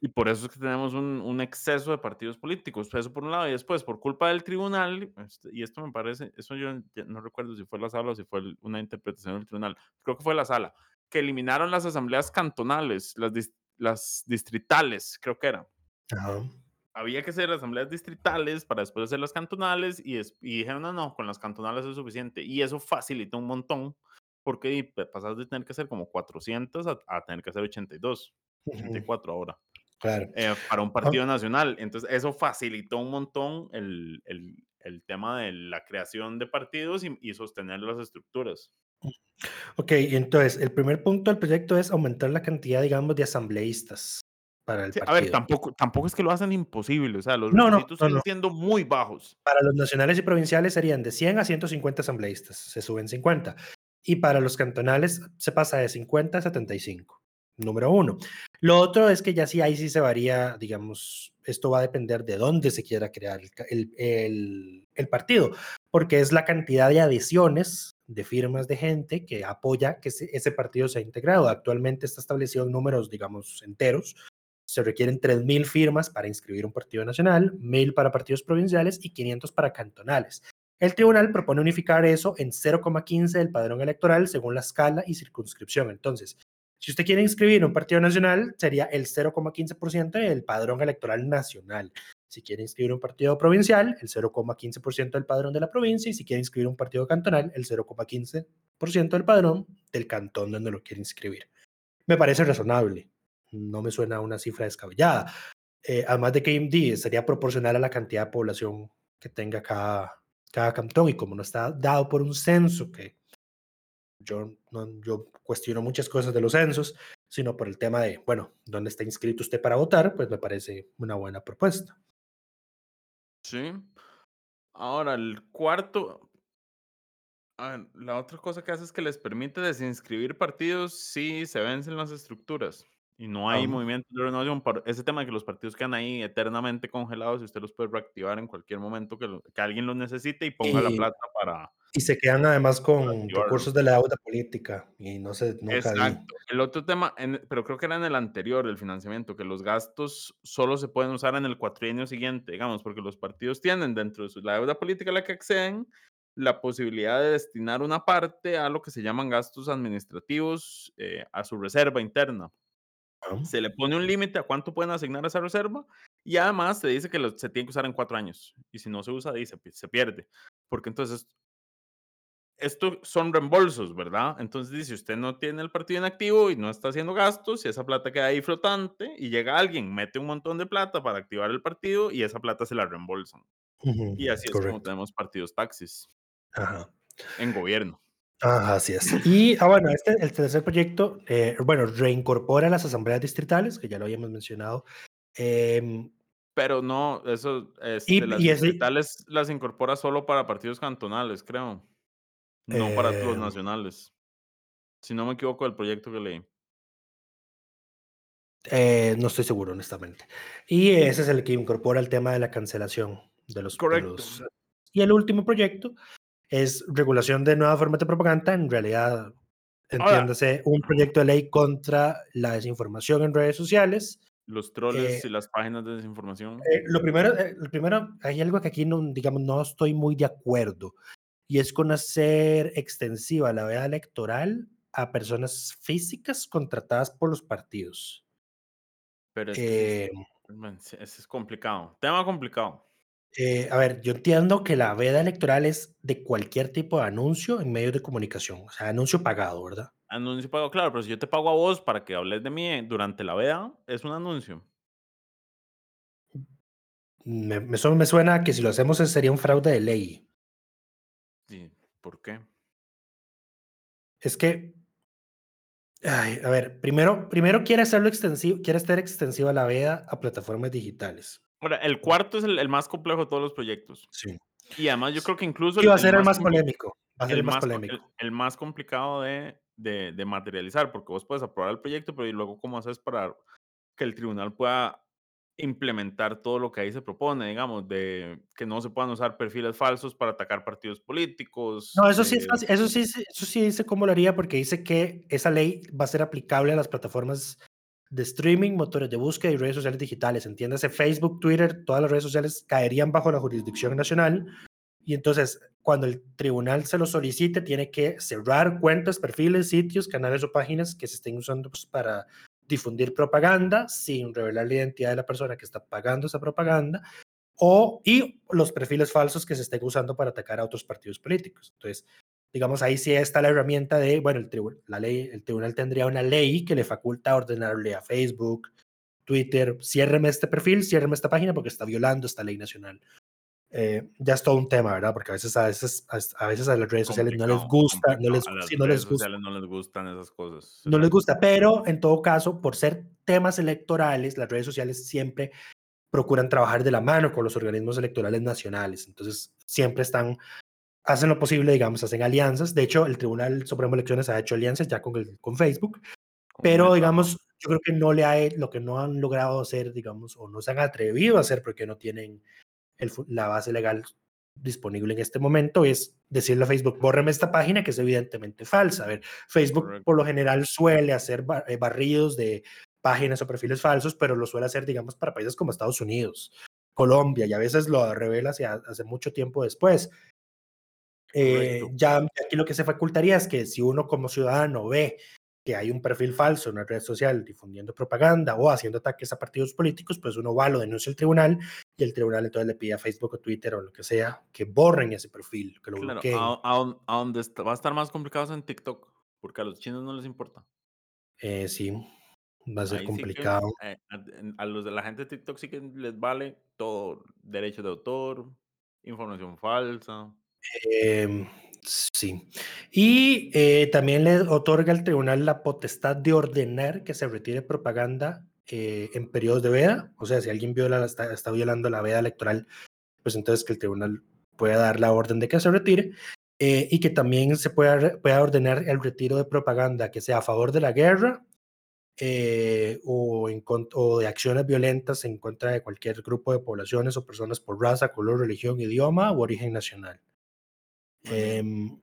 Y por eso es que tenemos un, un, exceso de partidos políticos. Eso por un lado. Y después, por culpa del tribunal, este, y esto me parece, eso yo no recuerdo si fue la sala o si fue una interpretación del tribunal, creo que fue la sala, que eliminaron las asambleas cantonales, las, las distritales, creo que era. Había que hacer asambleas distritales para después hacer las cantonales y, y dijeron, no, no, con las cantonales es suficiente. Y eso facilita un montón porque pasas de tener que hacer como 400 a, a tener que hacer 82, 84 ahora. Claro. Eh, para un partido nacional. Entonces, eso facilitó un montón el, el, el tema de la creación de partidos y, y, sostener las estructuras. Ok, entonces, el primer punto del proyecto es aumentar la cantidad, digamos, de asambleístas para el sí, partido. A ver, tampoco, tampoco es que lo hacen imposible, o sea, los no, requisitos no, no, siguen siendo muy bajos. Para los nacionales y provinciales serían de 100 a 150 asambleístas, se suben 50. Y para los cantonales se pasa de 50 a 75 número uno. Lo otro es que ya sí ahí sí se varía, digamos, esto va a depender de dónde se quiera crear el, el, el, partido, porque es la cantidad de adhesiones de firmas de gente que apoya que ese, ese partido sea integrado. Actualmente está establecido en números, digamos, enteros. Se requieren 3.000 firmas para inscribir un partido nacional, 1.000 para partidos provinciales y 500 para cantonales. El tribunal propone unificar eso en 0,15 del padrón electoral según la escala y circunscripción. Entonces, si usted quiere inscribir un partido nacional, sería el 0,15% del padrón electoral nacional. Si quiere inscribir un partido provincial, el 0,15% del padrón de la provincia. Y si quiere inscribir un partido cantonal, el 0,15% del padrón del cantón donde lo quiere inscribir. Me parece razonable. No me suena una cifra descabellada. Eh, además de que IMD sería proporcional a la cantidad de población que tenga cada, cada cantón y como no está dado por un censo que yo, no, yo cuestiono muchas cosas de los censos, sino por el tema de, bueno, ¿dónde está inscrito usted para votar? Pues me parece una buena propuesta. Sí. Ahora, el cuarto, la otra cosa que hace es que les permite desinscribir partidos si se vencen las estructuras y no hay movimiento de renovación. Por ese tema de que los partidos quedan ahí eternamente congelados y usted los puede reactivar en cualquier momento que, que alguien los necesite y ponga la plata para, y se quedan además con recursos de la deuda política y no se nunca Exacto. El otro tema, en, pero creo que era en el anterior, el financiamiento, que los gastos solo se pueden usar en el cuatrienio siguiente, digamos, porque los partidos tienen dentro de su, la deuda política a la que acceden la posibilidad de destinar una parte a lo que se llaman gastos administrativos eh, a su reserva interna. Se le pone un límite a cuánto pueden asignar a esa reserva y además se dice que lo, se tiene que usar en cuatro años y si no se usa, dice, se pierde. Porque entonces esto son reembolsos, ¿verdad? Entonces, si usted no tiene el partido en activo y no está haciendo gastos, y esa plata queda ahí flotante, y llega alguien, mete un montón de plata para activar el partido y esa plata se la reembolsan. y así es como tenemos partidos taxis Ajá. en gobierno. Ajá, así es. Y, ah, bueno, este, el tercer proyecto, eh, bueno, reincorpora las asambleas distritales, que ya lo habíamos mencionado. Eh, Pero no, eso, Y, este, las y ese, distritales las incorpora solo para partidos cantonales, creo. No para los eh, nacionales. Si no me equivoco del proyecto que leí. eh, no estoy seguro, honestamente. Y ese es el que incorpora el tema de la cancelación de los, de Correcto. los... Y el último proyecto es regulación de nuevas formas de propaganda, en realidad, entiéndase, un proyecto de ley contra la desinformación en redes sociales. Los troles Eh, y las páginas de desinformación. Eh, lo primero, eh, lo primero, hay algo que aquí no, digamos, no estoy muy de acuerdo, y es con hacer extensiva la veda electoral a personas físicas contratadas por los partidos. Pero es que Eh, es- es complicado. Tema complicado. Eh, a ver, yo entiendo que la veda electoral es de cualquier tipo de anuncio en medios de comunicación, o sea, anuncio pagado, ¿verdad? Anuncio pago, claro, pero si yo te pago a vos para que hables de mí eh, durante la veda, es un anuncio. Me, me, su- me suena a que si lo hacemos sería un fraude de ley. Sí, ¿Por qué? Es que, ay, a ver, primero, primero quiere hacerlo extensivo, quiere hacer extensiva la veda a plataformas digitales. Ahora, el cuarto es el, el más complejo de todos los proyectos. Sí. Y además yo creo que incluso Y va a el ser el más polémico. Va a ser el más más, co- polémico. el, más complicado de, de, de materializar, porque vos puedes aprobar el proyecto, pero ¿y luego cómo haces para que el tribunal pueda implementar todo lo que ahí se propone, digamos, de que no se puedan usar perfiles falsos para atacar partidos políticos? No, eso sí es eh, fácil, eso sí- eso sí dice cómo lo haría porque dice que esa ley va a ser aplicable a las plataformas de streaming, motores de búsqueda y redes sociales digitales. Entiéndase, Facebook, Twitter, todas las redes sociales caerían bajo la jurisdicción nacional y entonces cuando el tribunal se lo solicite tiene que cerrar cuentas, perfiles, sitios, canales o páginas que se estén usando pues, para difundir propaganda sin revelar la identidad de la persona que está pagando esa propaganda o y los perfiles falsos que se estén usando para atacar a otros partidos políticos. Entonces, digamos, ahí sí está la herramienta de, bueno, el, tribu- la ley, el tribunal tendría una ley que le faculta ordenarle a Facebook, Twitter, ciérreme este perfil, ciérreme esta página porque está violando esta ley nacional. Eh, ya es todo un tema, ¿verdad? Porque a veces a, veces, a veces a las redes sociales no les gusta, no les, sí, no les gusta no les gustan esas cosas. no les gusta, pero en todo caso, por ser temas electorales, las redes sociales siempre procuran trabajar de la mano con los organismos electorales nacionales. Entonces, siempre están, hacen lo posible, digamos, hacen alianzas. De hecho, el Tribunal Supremo de Elecciones ha hecho alianzas ya con, el- con Facebook, pero digamos, yo creo que no le ha, lo que no han logrado hacer, digamos, o no se han atrevido a hacer porque no tienen el la base legal disponible en este momento es decirle a Facebook, bórreme esta página que es evidentemente falsa. A ver, Facebook Correcto. por lo general suele hacer eh, barridos de páginas o perfiles falsos, pero lo suele hacer, digamos, para países como Estados Unidos, Colombia, y a veces lo revela hace mucho tiempo después. Eh, ya aquí lo que se facultaría es que si uno como ciudadano ve que hay un perfil falso en una red social difundiendo propaganda o haciendo ataques a partidos políticos, pues uno va, lo denuncia al tribunal y el tribunal entonces le pide a Facebook o Twitter o lo que sea que borren ese perfil, que lo Claro, bloqueen. a, a a donde está- va a estar más complicado es en TikTok, porque a los chinos no les importa. Eh, sí, va a ser Ahí sí que, complicado. eh, a los de la gente de TikTok sí que les vale todo, derechos de autor, información falsa. Em, sí. Y eh, también le otorga al tribunal la potestad de ordenar que se retire propaganda eh, en periodos de veda. O sea, si alguien viola, la- está, está violando la veda electoral, pues entonces que el tribunal pueda dar la orden de que se retire. eh, y que también se pueda, pueda ordenar el retiro de propaganda que sea a favor de la guerra eh, o, en, o de acciones violentas en contra de cualquier grupo de poblaciones o personas por raza, color, religión, idioma u origen nacional. Em,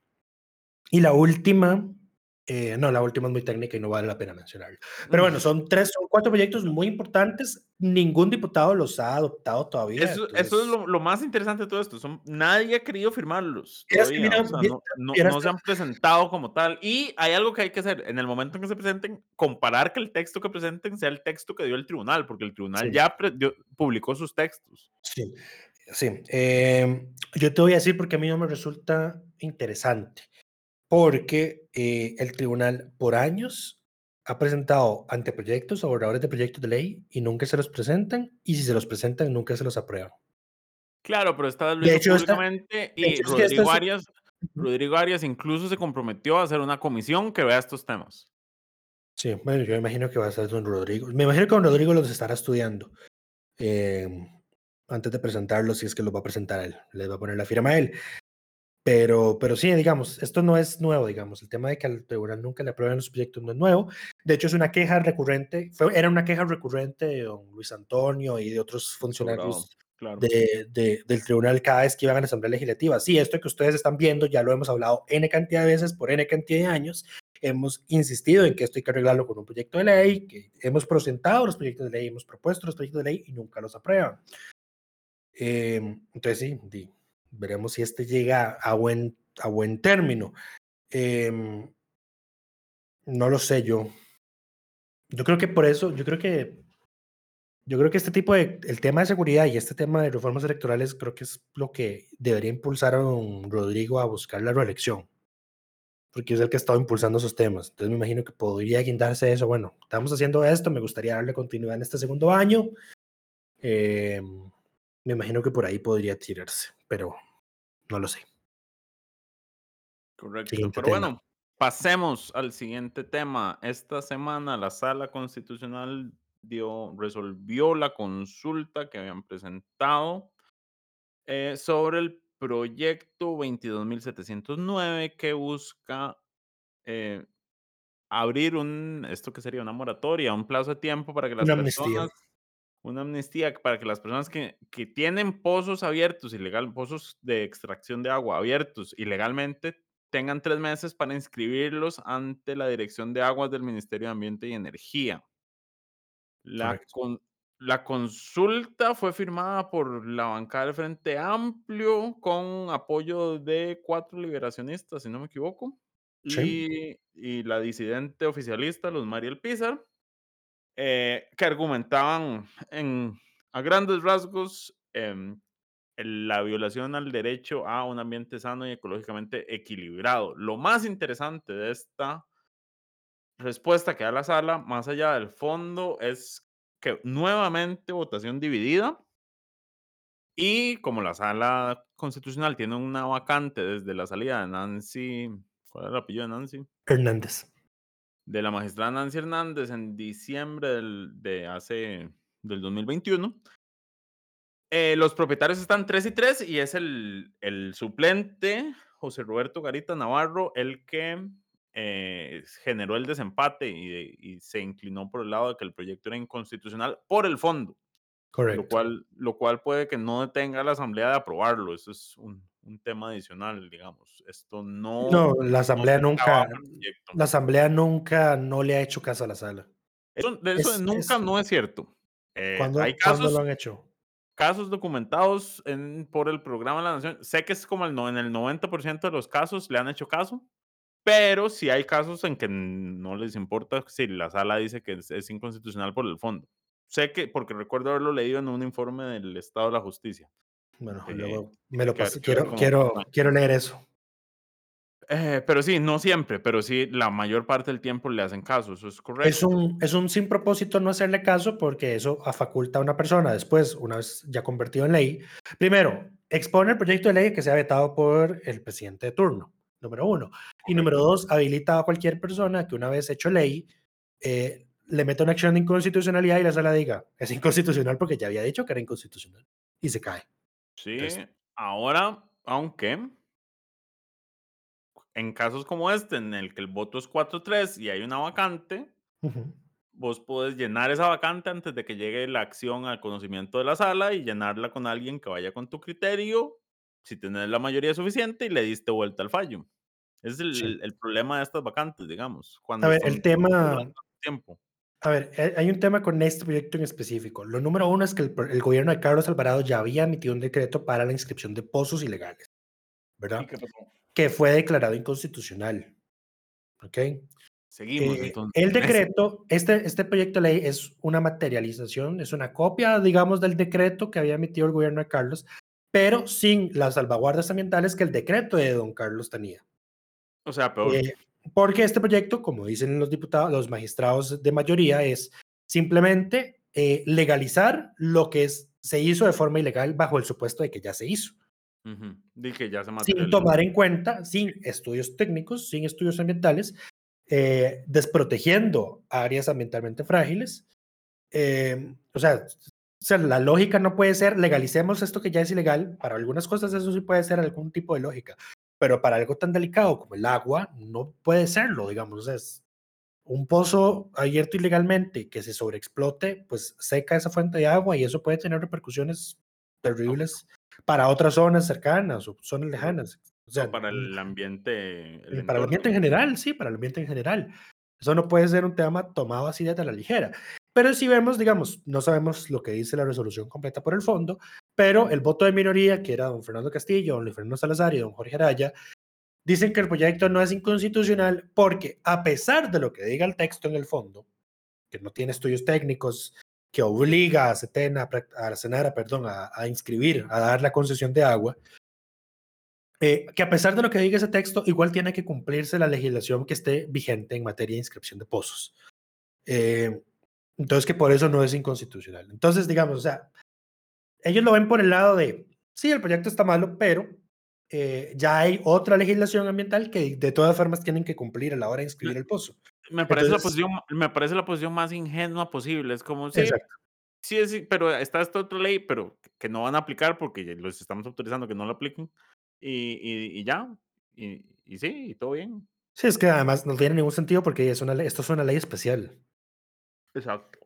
y la última, eh, no, la última es muy técnica y no vale la pena mencionarla. Pero bueno, son tres, son cuatro proyectos muy importantes. Ningún diputado los ha adoptado todavía. Eso, eso es entonces- lo, lo más interesante de todo esto. Son, nadie ha querido firmarlos. Todavía, mira, o sea, vi- no, no- vieras no se que- han presentado como tal. Y hay algo que hay que hacer. En el momento en que se presenten, comparar que el texto que presenten sea el texto que dio el tribunal, porque el tribunal Sí. ya pre- dio- publicó sus textos. Sí, sí. Em, yo te voy a decir porque a mí no me resulta interesante. Porque eh, el tribunal por años ha presentado anteproyectos o borradores de proyectos de ley y nunca se los presentan. Y si se los presentan, nunca se los aprueban. Claro, pero lo De hecho, públicamente y hecho, Rodrigo es- Arias, Rodrigo Arias incluso se comprometió a hacer una comisión que vea estos temas. Sí, bueno, yo imagino que va a ser don Rodrigo. Me imagino que don Rodrigo los estará estudiando. Em, antes de presentarlo, si es que lo va a presentar él, le va a poner la firma a él. Pero, pero sí, digamos, esto no es nuevo, digamos, el tema de que al tribunal nunca le aprueben los proyectos no es nuevo. De hecho, es una queja recurrente, fue, era una queja recurrente de don Luis Antonio y de otros funcionarios Claro. de, de- del tribunal cada vez que iban a la Asamblea Legislativa. Sí, esto que ustedes están viendo ya lo hemos hablado N cantidad de veces por N cantidad de años. Hemos insistido en que esto hay que arreglarlo con un proyecto de ley, que hemos presentado los proyectos de ley, hemos propuesto los proyectos de ley y nunca los aprueban. Eh, entonces, sí, di- veremos si este llega a buen, a buen término. Em, no lo sé yo. Yo creo que por eso, yo creo que yo creo que este tipo de, el tema de seguridad y este tema de reformas electorales creo que es lo que debería impulsar a don Rodrigo a buscar la reelección, porque es el que ha estado impulsando esos temas. Entonces me imagino que podría guindarse eso. Bueno, estamos haciendo esto, me gustaría darle continuidad en este segundo año. Eh, me imagino que por ahí podría tirarse, pero no lo sé. Correcto. Siguiente Pero tema. bueno, pasemos al siguiente tema. Esta semana la Sala Constitucional dio, resolvió la consulta que habían presentado eh, sobre el proyecto 22.709 que busca eh, abrir un, esto que sería una moratoria, un plazo de tiempo para que las Una amnistía. Una amnistía para que las personas que, que tienen pozos abiertos, ilegal, pozos de extracción de agua abiertos ilegalmente, tengan tres meses para inscribirlos ante la Dirección de Aguas del Ministerio de Ambiente y Energía. La, con- la consulta fue firmada por la bancada del Frente Amplio con apoyo de cuatro liberacionistas, si no me equivoco, Sí. y, y la disidente oficialista, Luz Mariel Pizar, eh, que argumentaban en, a grandes rasgos el- la violación al derecho a un ambiente sano y ecológicamente equilibrado. Lo más interesante de esta respuesta que da la sala, más allá del fondo, es que nuevamente votación dividida. Y como la sala constitucional tiene una vacante desde la salida de Nancy, ¿cuál era el apellido de Nancy? Hernández. De la magistrada Nancy Hernández en diciembre del, de hace, del 2021. eh, los propietarios están 3 y 3 y es el, el suplente José Roberto Garita Navarro el que eh, generó el desempate y, se inclinó por el lado de que el proyecto era inconstitucional por el fondo, lo Correcto. cual, lo cual puede que no detenga a la Asamblea de aprobarlo. Eso es un, un tema adicional, digamos. Esto no... No, la Asamblea no nunca, la Asamblea nunca no le ha hecho caso a la sala. Eso, de eso es- nunca es- no es cierto. Eh, ¿Cuándo, hay cuándo casos, lo han hecho? casos documentados en- por el programa de la Nación. Sé que es como el, en el 90% de los casos le han hecho caso, pero sí hay casos en que no les importa si la sala dice que es, es inconstitucional por el fondo. Sé que, porque recuerdo haberlo leído en un informe del Estado de la Justicia. Bueno, Eh, luego me lo paso. Quiero, cómo quiero, funciona. quiero leer eso. Eh, pero sí, no siempre, pero sí la mayor parte del tiempo le hacen caso, eso es correcto. Es un, es un sin propósito no hacerle caso porque eso faculta a una persona después, una vez ya convertido en ley. Primero, expone el proyecto de ley que sea vetado por el presidente de turno, número uno. Y número dos, habilita a cualquier persona que una vez hecho ley eh, le meta una acción de inconstitucionalidad y la sala diga, es inconstitucional porque ya había dicho que era inconstitucional. Y se cae. Sí, Entonces- ahora, aunque en casos como este, en el que el voto es 4-3 y hay una vacante, Ujú. vos podés llenar esa vacante antes de que llegue la acción al conocimiento de la sala y llenarla con alguien que vaya con tu criterio, si tenés la mayoría suficiente y le diste vuelta al fallo. Ese es el, Sí. el problema de estas vacantes, digamos. Cuando A ver, el tema, tiempo. A ver, eh, hay un tema con este proyecto en específico. Lo número uno es que el, el gobierno de Carlos Alvarado ya había emitido un decreto para la inscripción de pozos ilegales, ¿verdad? Que fue declarado inconstitucional. ¿Ok? Seguimos Eh, entonces. el decreto, este, este proyecto de ley es una materialización, es una copia, digamos, del decreto que había emitido el gobierno de Carlos, pero sin las salvaguardas ambientales que el decreto de don Carlos tenía. O sea, peor. Eh, porque este proyecto, como dicen los diputados, los magistrados de mayoría, es simplemente eh, legalizar lo que es, se hizo de forma ilegal bajo el supuesto de que ya se hizo, Ujú. Di que ya se sin tomar en cuenta, sin estudios técnicos, sin estudios ambientales, eh, desprotegiendo áreas ambientalmente frágiles. eh, o sea, sea, la lógica no puede ser legalicemos esto que ya es ilegal. Para algunas cosas eso sí puede ser algún tipo de lógica, pero para algo tan delicado como el agua no puede serlo, digamos. Es un pozo abierto ilegalmente que se sobreexplote, pues seca esa fuente de agua y eso puede tener repercusiones terribles para otras zonas cercanas o zonas lejanas. O sea, para el ambiente. el para el ambiente en general, sí, para el ambiente en general. Eso no puede ser un tema tomado así de la ligera. Pero si vemos, digamos, no sabemos lo que dice la resolución completa por el fondo, pero el voto de minoría, que era don Fernando Castillo, don Luis Fernando Salazar y don Jorge Araya, dicen que el proyecto no es inconstitucional porque a pesar de lo que diga el texto en el fondo, que no tiene estudios técnicos, que obliga a Setena, a Senara, perdón, a, inscribir, a dar la concesión de agua, eh, que a pesar de lo que diga ese texto, igual tiene que cumplirse la legislación que esté vigente en materia de inscripción de pozos. Eh, entonces, que por eso no es inconstitucional. Entonces, digamos, o sea, ellos lo ven por el lado de, sí, el proyecto está malo, pero eh, ya hay otra legislación ambiental que de todas formas tienen que cumplir a la hora de inscribir el pozo. Me parece, la, posición, me parece la posición más ingenua posible. Es como, sí, sí, sí, pero está esta otra ley, pero que no van a aplicar porque los estamos autorizando que no lo apliquen. Y, y, ya, y, y, sí, y todo bien. Sí, es que además no tiene ningún sentido porque es una esto es una ley especial. Exacto.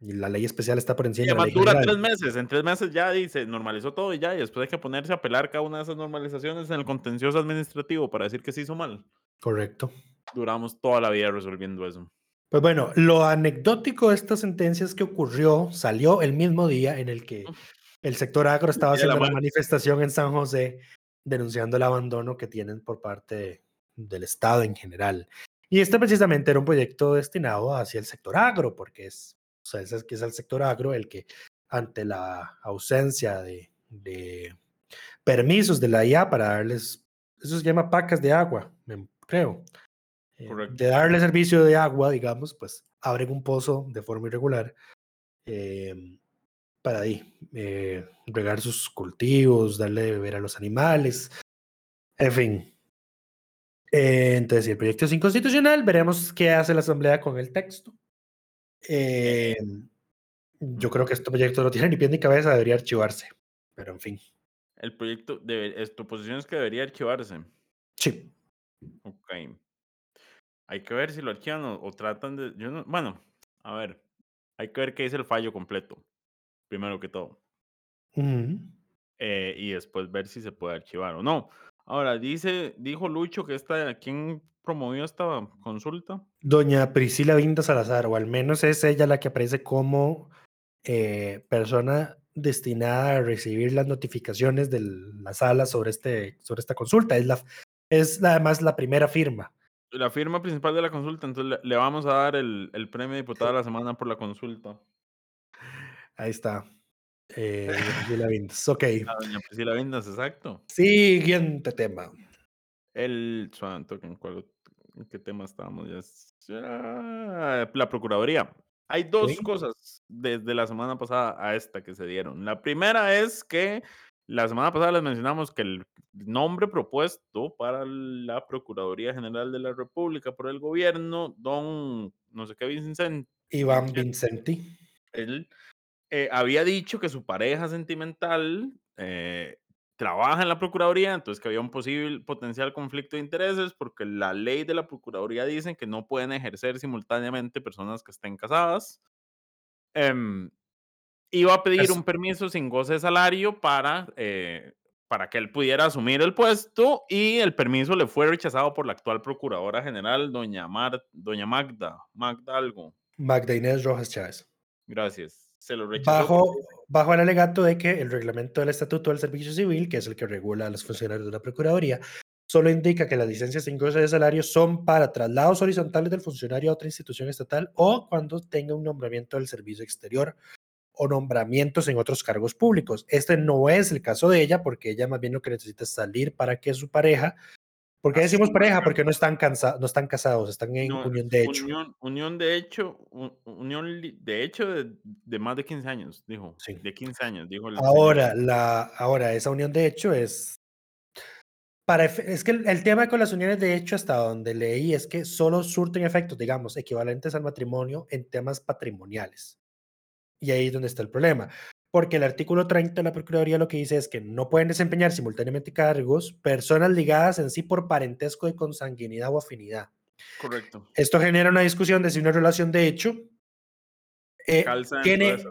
Y la ley especial está por encima de la ley dura tres meses. En tres meses ya dice, normalizó todo y ya. Y después hay que ponerse a apelar cada una de esas normalizaciones en el contencioso administrativo para decir que se hizo mal. Correcto. Duramos toda la vida resolviendo eso. Pues bueno, lo anecdótico de esta sentencia es que ocurrió, salió el mismo día en el que el sector agro estaba haciendo la manifestación en San José denunciando el abandono que tienen por parte del Estado en general. Y este precisamente era un proyecto destinado hacia el sector agro, porque es, o sea, es, que es el sector agro el que ante la ausencia de, permisos de la IA para darles, eso se llama pacas de agua, creo, eh, de darle servicio de agua, digamos, pues abren un pozo de forma irregular em, para ahí, eh, regar sus cultivos, darle de beber a los animales, en fin, eh, entonces, si el proyecto es inconstitucional, veremos qué hace la Asamblea con el texto. Eh, yo creo que este proyecto no tiene ni pie ni cabeza, debería archivarse. Pero en fin. El proyecto, debe, tu posición es que debería archivarse. Sí. Ok. Hay que ver si lo archivan o, tratan de. Yo no, bueno, a ver. Hay que ver qué dice el fallo completo. Primero que todo. Eh, y después ver si se puede archivar o no. Ahora, dice, dijo Lucho que esta, ¿quién promovió esta consulta? Doña Priscila Vinda Salazar, o al menos es ella la que aparece como eh, persona destinada a recibir las notificaciones de la sala sobre, este, sobre esta consulta. Es, la, es además la primera firma. La firma principal de la consulta, entonces le, vamos a dar el, el premio diputada de la semana por la consulta. Ahí está. Eh, [LAUGHS] Priscila Vindas, ok. Ah, doña Priscila Vindas, exacto. Siguiente tema. El. ¿En qué tema estábamos? Ya, la Procuraduría. Hay dos cosas desde la semana pasada a esta que se dieron. La primera es que la semana pasada les mencionamos que el nombre propuesto para la Procuraduría General de la República por el gobierno, don no sé qué Vincent. Iván Vincenti. Él eh, había dicho que su pareja sentimental eh, trabaja en la Procuraduría, entonces que había un posible potencial conflicto de intereses porque la ley de la Procuraduría dice que no pueden ejercer simultáneamente personas que estén casadas. Em, iba a pedir un permiso sin goce de salario para, eh, para que él pudiera asumir el puesto y el permiso le fue rechazado por la actual Procuradora General, doña, Mar, doña Magda, Magda algo. Magda Inés Rojas Chávez. Gracias se lo Bajo, bajo el alegato de que el reglamento del Estatuto del Servicio Civil, que es el que regula a los funcionarios de la Procuraduría, solo indica que las licencias sin goce de salario son para traslados horizontales del funcionario a otra institución estatal o cuando tenga un nombramiento del servicio exterior o nombramientos en otros cargos públicos. Este no es el caso de ella porque ella más bien lo que necesita es salir para que su pareja ¿Por qué decimos pareja? Porque no están, cansados, no están casados, están en unión de hecho. Unión, de hecho, unión de hecho de, más de 15 años, dijo. Sí. De 15 años, dijo. ahora, la, ahora, esa unión de hecho es... Para, es que el, tema con las uniones de hecho, hasta donde leí, es que solo surten efectos, digamos, equivalentes al matrimonio en temas patrimoniales. Y ahí es donde está el problema. Porque el artículo 30 de la Procuraduría lo que dice es que no pueden desempeñar simultáneamente cargos personas ligadas en sí por parentesco de consanguinidad o afinidad. Correcto. Esto genera una discusión de si una relación de hecho eh, Calza dentro tiene, de eso.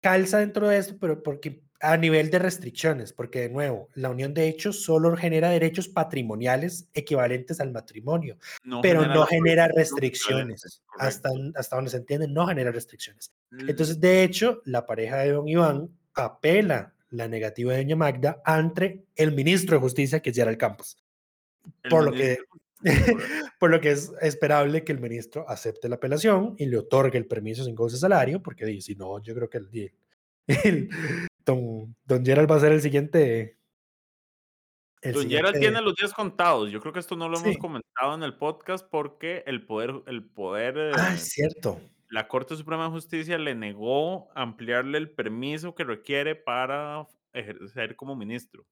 calza dentro de esto, pero porque a nivel de restricciones, porque de nuevo, la unión de hechos solo genera derechos patrimoniales equivalentes al matrimonio, pero genera no genera restricciones Hasta, hasta donde se entiende, no genera restricciones. L- Entonces, de hecho, la pareja de don Iván apela la negativa de doña Magda ante el ministro de Justicia, que es Gerald Campos. Por lo, que, [LAUGHS] por lo que es esperable que el ministro acepte la apelación y le otorgue el permiso sin goce de salario, porque si no, yo creo que el, el- don, don Gerald va a ser el siguiente. el Don Gerald tiene los días contados. Yo creo que esto no lo hemos comentado en el podcast porque el poder, el poder, Ah, eh, es cierto. la Corte Suprema de Justicia le negó ampliarle el permiso que requiere para ejercer como ministro.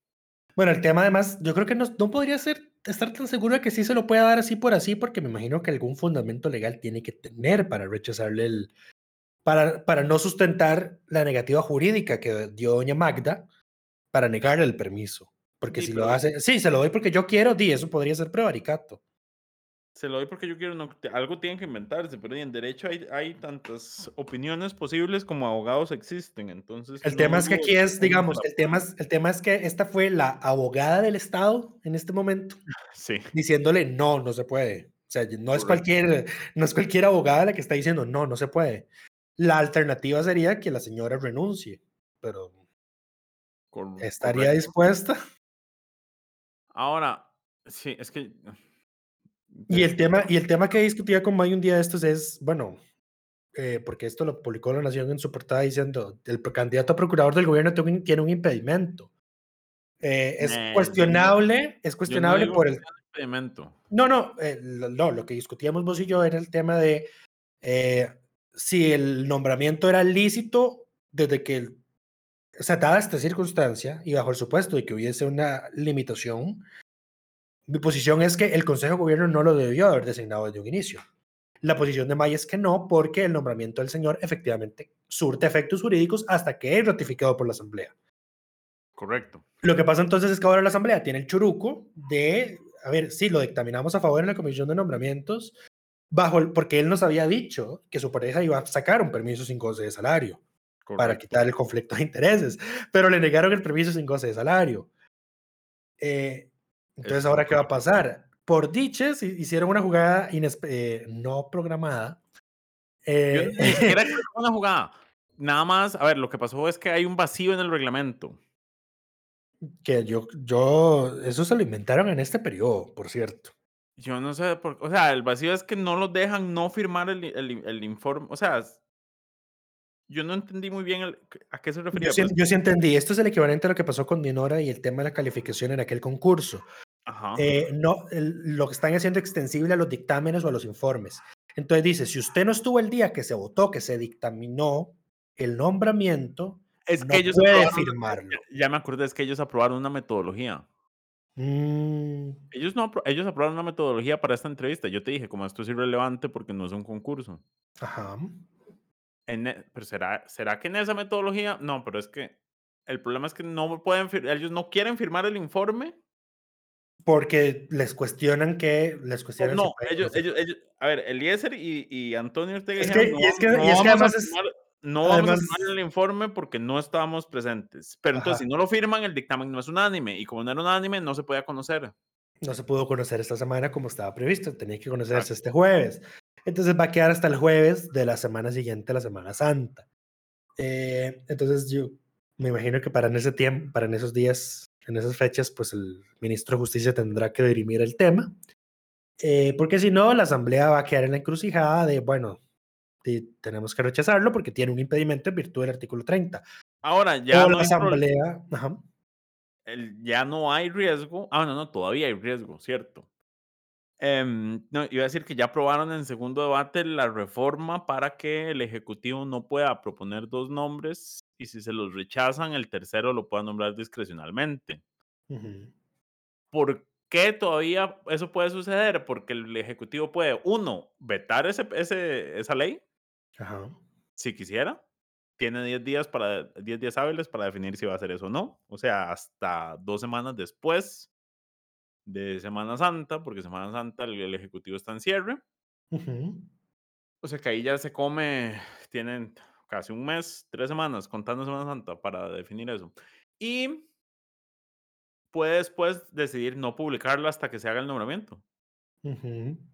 Bueno, el tema además, yo creo que no, no podría ser, estar tan seguro de que sí se lo pueda dar así por así, porque me imagino que algún fundamento legal tiene que tener para rechazarle el, para, para no sustentar la negativa jurídica que dio doña Magda para negarle el permiso. Porque Sí, si lo hace, sí, se lo doy porque yo quiero, di, eso podría ser prevaricato. Se lo doy porque yo quiero, no, algo tienen que inventarse, pero en derecho hay, hay tantas opiniones posibles como abogados existen, entonces... El no tema es que aquí es, digamos, el tema es, el tema es que esta fue la abogada del Estado en este momento [LAUGHS] Sí, diciéndole no, no se puede. O sea, no es cualquier, no es cualquier abogada la que está diciendo no, no se puede. La alternativa sería que la señora renuncie, pero ¿estaría correcto. dispuesta? Ahora, sí, es que... Y el tema, y el tema que discutía con May un día de estos es, bueno, eh, porque esto lo publicó La Nación en su portada diciendo, el candidato a procurador del gobierno tiene un- tiene un impedimento. Eh, es Eh, cuestionable, es no cuestionable por el... impedimento. No, no, eh, lo, no, lo que discutíamos vos y yo era el tema de eh, si el nombramiento era lícito desde que, o sea, dada esta circunstancia y bajo el supuesto de que hubiese una limitación, mi posición es que el Consejo de Gobierno no lo debió haber designado desde un inicio. La posición de May es que no, porque el nombramiento del señor efectivamente surte efectos jurídicos hasta que es ratificado por la Asamblea. Correcto. Lo que pasa entonces es que ahora la Asamblea tiene el churuco de, a ver, sí, lo dictaminamos a favor en la Comisión de Nombramientos, bajo porque él nos había dicho que su pareja iba a sacar un permiso sin goce de salario para correcto. quitar el conflicto de intereses, pero le negaron el permiso sin goce de salario. Eh, entonces, Es ¿ahora qué va a pasar? Por diches, hi- hicieron una jugada eh, no programada. Yo eh, ni siquiera que fue una jugada. Nada más, a ver, lo que pasó es que hay un vacío en el reglamento. que yo, yo, eso se lo inventaron en este periodo, por cierto. Yo no sé por o sea, el vacío es que no los dejan no firmar el, el, el informe, o sea, yo no entendí muy bien el- a qué se refería. Yo sí, pues. yo sí entendí. Esto es el equivalente a lo que pasó con Dinora y el tema de la calificación en aquel concurso. Ajá. Eh, no, el- lo que están haciendo extensible a los dictámenes o a los informes. Entonces dice, si usted no estuvo el día que se votó, que se dictaminó el nombramiento, es no que ellos puede firmarlo. ya, ya me acordé, es que ellos aprobaron una metodología. Mm, Ellos no apro- ellos aprobaron una metodología para esta entrevista. Yo te dije, como esto es irrelevante porque no es un concurso. ajá. En e- pero será, ¿será que en esa metodología? No, pero es que el problema es que no pueden, fir- ellos no quieren firmar el informe. Porque les cuestionan que, les o cuestionan si no, ellos, sé. ellos, ellos, a ver, Eliezer y, y Antonio Ortega Es dijeron, que- no, y es que- no y es que vamos a además es- firmar- no vamos a además- firmar el informe porque no estábamos presentes. Pero entonces, Ajá. si no lo firman, el dictamen no es unánime. Y como no era unánime, no se podía conocer. no se pudo conocer esta semana como estaba previsto, tenía que conocerse este jueves. Entonces va a quedar hasta el jueves de la semana siguiente, la Semana Santa. Eh, entonces yo me imagino que para en ese tiempo, para en esos días, en esas fechas, pues el ministro de Justicia tendrá que dirimir el tema. Eh, porque si no, la Asamblea va a quedar en la encrucijada de, bueno, tenemos que rechazarlo porque tiene un impedimento en virtud del artículo 30. Ahora, ya no, la Asamblea, ajá, el- ya no hay riesgo. Ah, no, no, todavía hay riesgo, cierto. Em, no, iba a decir que ya aprobaron en segundo debate la reforma para que el Ejecutivo no pueda proponer dos nombres y si se los rechazan, el tercero lo pueda nombrar discrecionalmente. ¿Por qué todavía eso puede suceder? Porque el Ejecutivo puede, uno, vetar ese, ese- esa ley, ajá. si quisiera, tiene 10 días, para, 10 días hábiles para definir si va a hacer eso o no. O sea, hasta dos semanas después de Semana Santa, porque Semana Santa el, el Ejecutivo está en cierre. Ujú. O sea que ahí ya se come, tienen casi un mes, tres semanas contando Semana Santa para definir eso. Y puede después decidir no publicarlo hasta que se haga el nombramiento. Ujú. O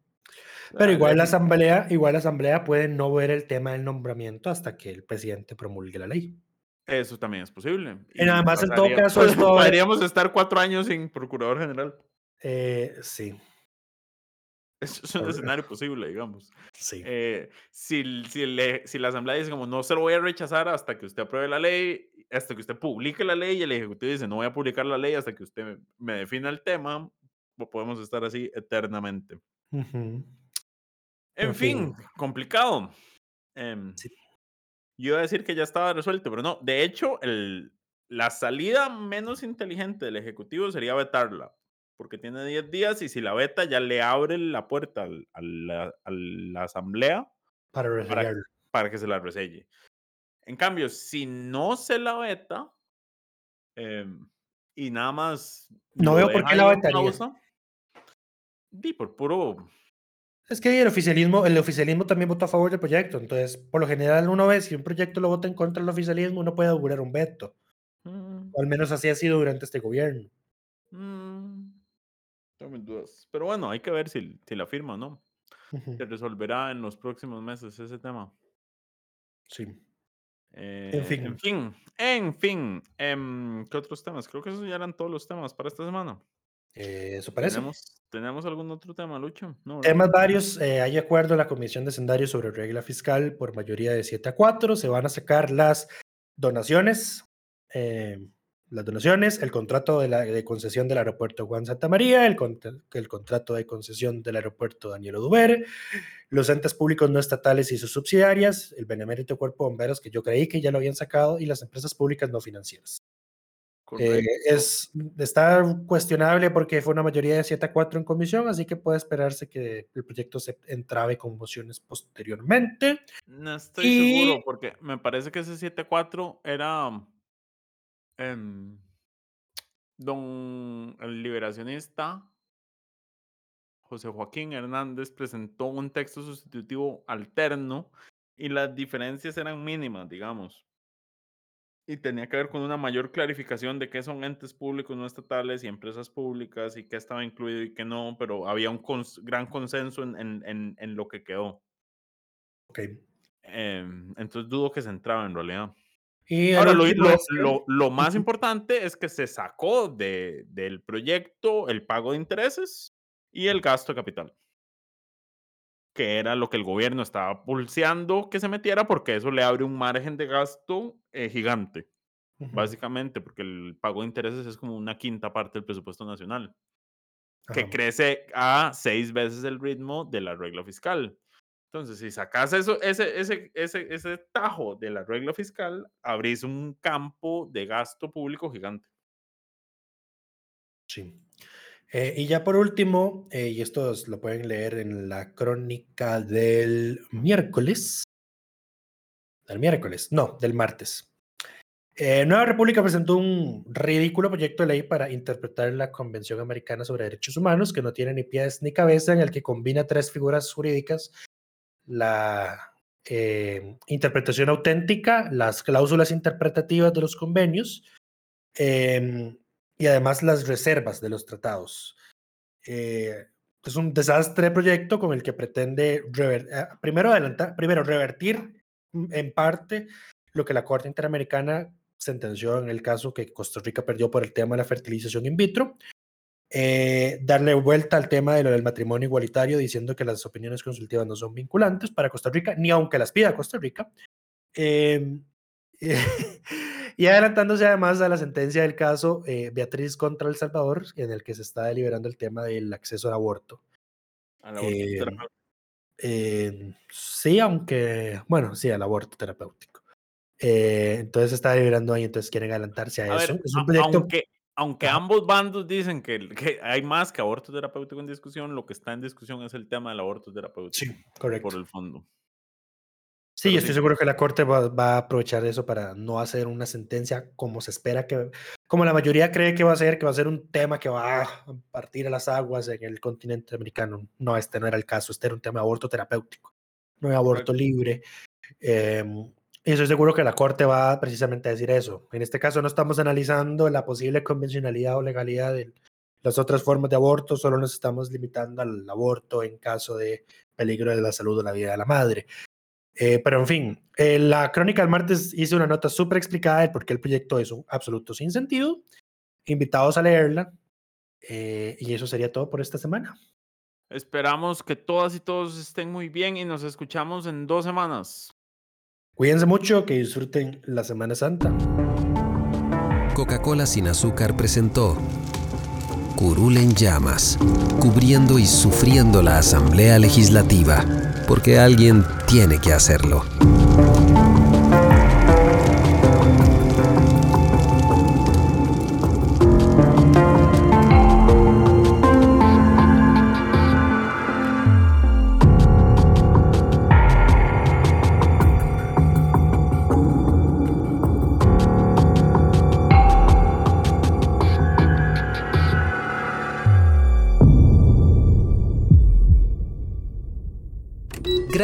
Pero igual la asamblea, igual la asamblea puede no ver el tema del nombramiento hasta que el presidente promulgue la ley. Eso también es posible. Y nada más, en todo caso, esto- Podríamos estar cuatro años sin procurador general. Eh, sí, Eso es un Por- escenario [LAUGHS] posible, digamos. sí. Eh, si, si, el- si la asamblea dice como no se lo voy a rechazar hasta que usted apruebe la ley, hasta que usted publique la ley y el ejecutivo dice no voy a publicar la ley hasta que usted me defina el tema, pues podemos estar así eternamente. Ujú. En En fin, fin. complicado. Em, Sí. Yo iba a decir que ya estaba resuelto, pero no. De hecho, el, la salida menos inteligente del Ejecutivo sería vetarla, porque tiene 10 días y si la veta ya le abre la puerta al- a la, a la Asamblea Para resellarlo. para que se la reselle. En cambio, si no se la veta em, y nada más... No veo por qué la vetaría. pausa, Di por puro Es que el oficialismo, el oficialismo también votó a favor del proyecto. Entonces, por lo general, uno ve si un proyecto lo vota en contra del oficialismo, uno puede augurar un veto. mm, O al menos así ha sido durante este gobierno. mm, dudas. Pero bueno, hay que ver si, si la firma o no. Se resolverá en los próximos meses ese tema. Sí. Eh, fin. En fin, en fin. em, ¿Qué otros temas? Creo que esos ya eran todos los temas para esta semana. Eh, eso parece. ¿Tenemos, ¿Tenemos algún otro tema, Lucho? No. Temas varios. eh, hay acuerdo en la Comisión de Sendario sobre regla fiscal por mayoría de 7 a 4. Se van a sacar las donaciones. eh, las donaciones, el contrato de, la, de concesión del aeropuerto Juan Santa María, el, el contrato de concesión del aeropuerto Daniel Oduber, los entes públicos no estatales y sus subsidiarias, el benemérito cuerpo de bomberos que yo creí que ya lo habían sacado y las empresas públicas no financieras. Eh, es, está cuestionable porque fue una mayoría de 7 a 4 en comisión, así que puede esperarse que el proyecto se entrabe con mociones posteriormente. No estoy y- seguro porque me parece que ese 7-4 era em, don el liberacionista José Joaquín Hernández presentó un texto sustitutivo alterno y las diferencias eran mínimas, digamos. Y tenía que ver con una mayor clarificación de qué son entes públicos no estatales y empresas públicas y qué estaba incluido y qué no, pero había un cons- gran consenso en, en- en- en lo que quedó. Ok. Em, entonces dudo que se entraba en realidad. Y Ahora, lo, lo- lo- lo más importante es que se sacó de, del proyecto el pago de intereses y el gasto de capital, que era lo que el gobierno estaba pulseando que se metiera porque eso le abre un margen de gasto eh, gigante, básicamente, porque el pago de intereses es como una quinta parte del presupuesto nacional, que crece a seis veces el ritmo de la regla fiscal. Entonces, si sacas eso, ese, ese, ese, ese tajo de la regla fiscal, abrís un campo de gasto público gigante. Sí. Eh, y ya por último, eh, y esto es- lo pueden leer en la crónica del miércoles. Del miércoles, no, del martes. Eh, Nueva República presentó un ridículo proyecto de ley para interpretar la Convención Americana sobre Derechos Humanos, que no tiene ni pies ni cabeza, en el que combina tres figuras jurídicas, la eh, interpretación auténtica, las cláusulas interpretativas de los convenios em, y además las reservas de los tratados. Eh, es un desastre de proyecto con el que pretende rever- eh, primero, adelantar, primero revertir en parte lo que la Corte Interamericana sentenció en el caso que Costa Rica perdió por el tema de la fertilización in vitro, eh, darle vuelta al tema de lo del matrimonio igualitario diciendo que las opiniones consultivas no son vinculantes para Costa Rica, ni aunque las pida Costa Rica. [LAUGHS] Eh, y adelantándose además a la sentencia del caso eh, Beatriz contra El Salvador, en el que se está deliberando el tema del acceso al aborto. al aborto Eh, terapéutico. Eh, sí, aunque, bueno, sí, al aborto terapéutico. Eh, entonces se está deliberando ahí, entonces quieren adelantarse a, A eso. ver, es un a- proyecto. aunque, aunque ambos bandos dicen que, que hay más que aborto terapéutico en discusión, lo que está en discusión es el tema del aborto terapéutico Sí, correcto. por el fondo. Sí, estoy seguro que la Corte va, va, a aprovechar eso para no hacer una sentencia como se espera que, como la mayoría cree que va a ser, que va a ser un tema que va a partir a las aguas en el continente americano. No, este no era el caso, este era un tema de aborto terapéutico, no de aborto libre. Eh, y estoy seguro que la Corte va precisamente a decir eso. En este caso no estamos analizando la posible convencionalidad o legalidad de las otras formas de aborto, solo nos estamos limitando al aborto en caso de peligro de la salud o la vida de la madre. Eh, pero en fin, eh, la crónica del martes hice una nota súper explicada de por qué el proyecto es un absoluto sin sentido. Invitados a leerla. Eh, y eso sería todo por esta semana. Esperamos que todas y todos estén muy bien y nos escuchamos en dos semanas. Cuídense mucho, que disfruten la Semana Santa. Coca-Cola sin azúcar presentó Curul en llamas, cubriendo y sufriendo la Asamblea Legislativa, porque alguien tiene que hacerlo.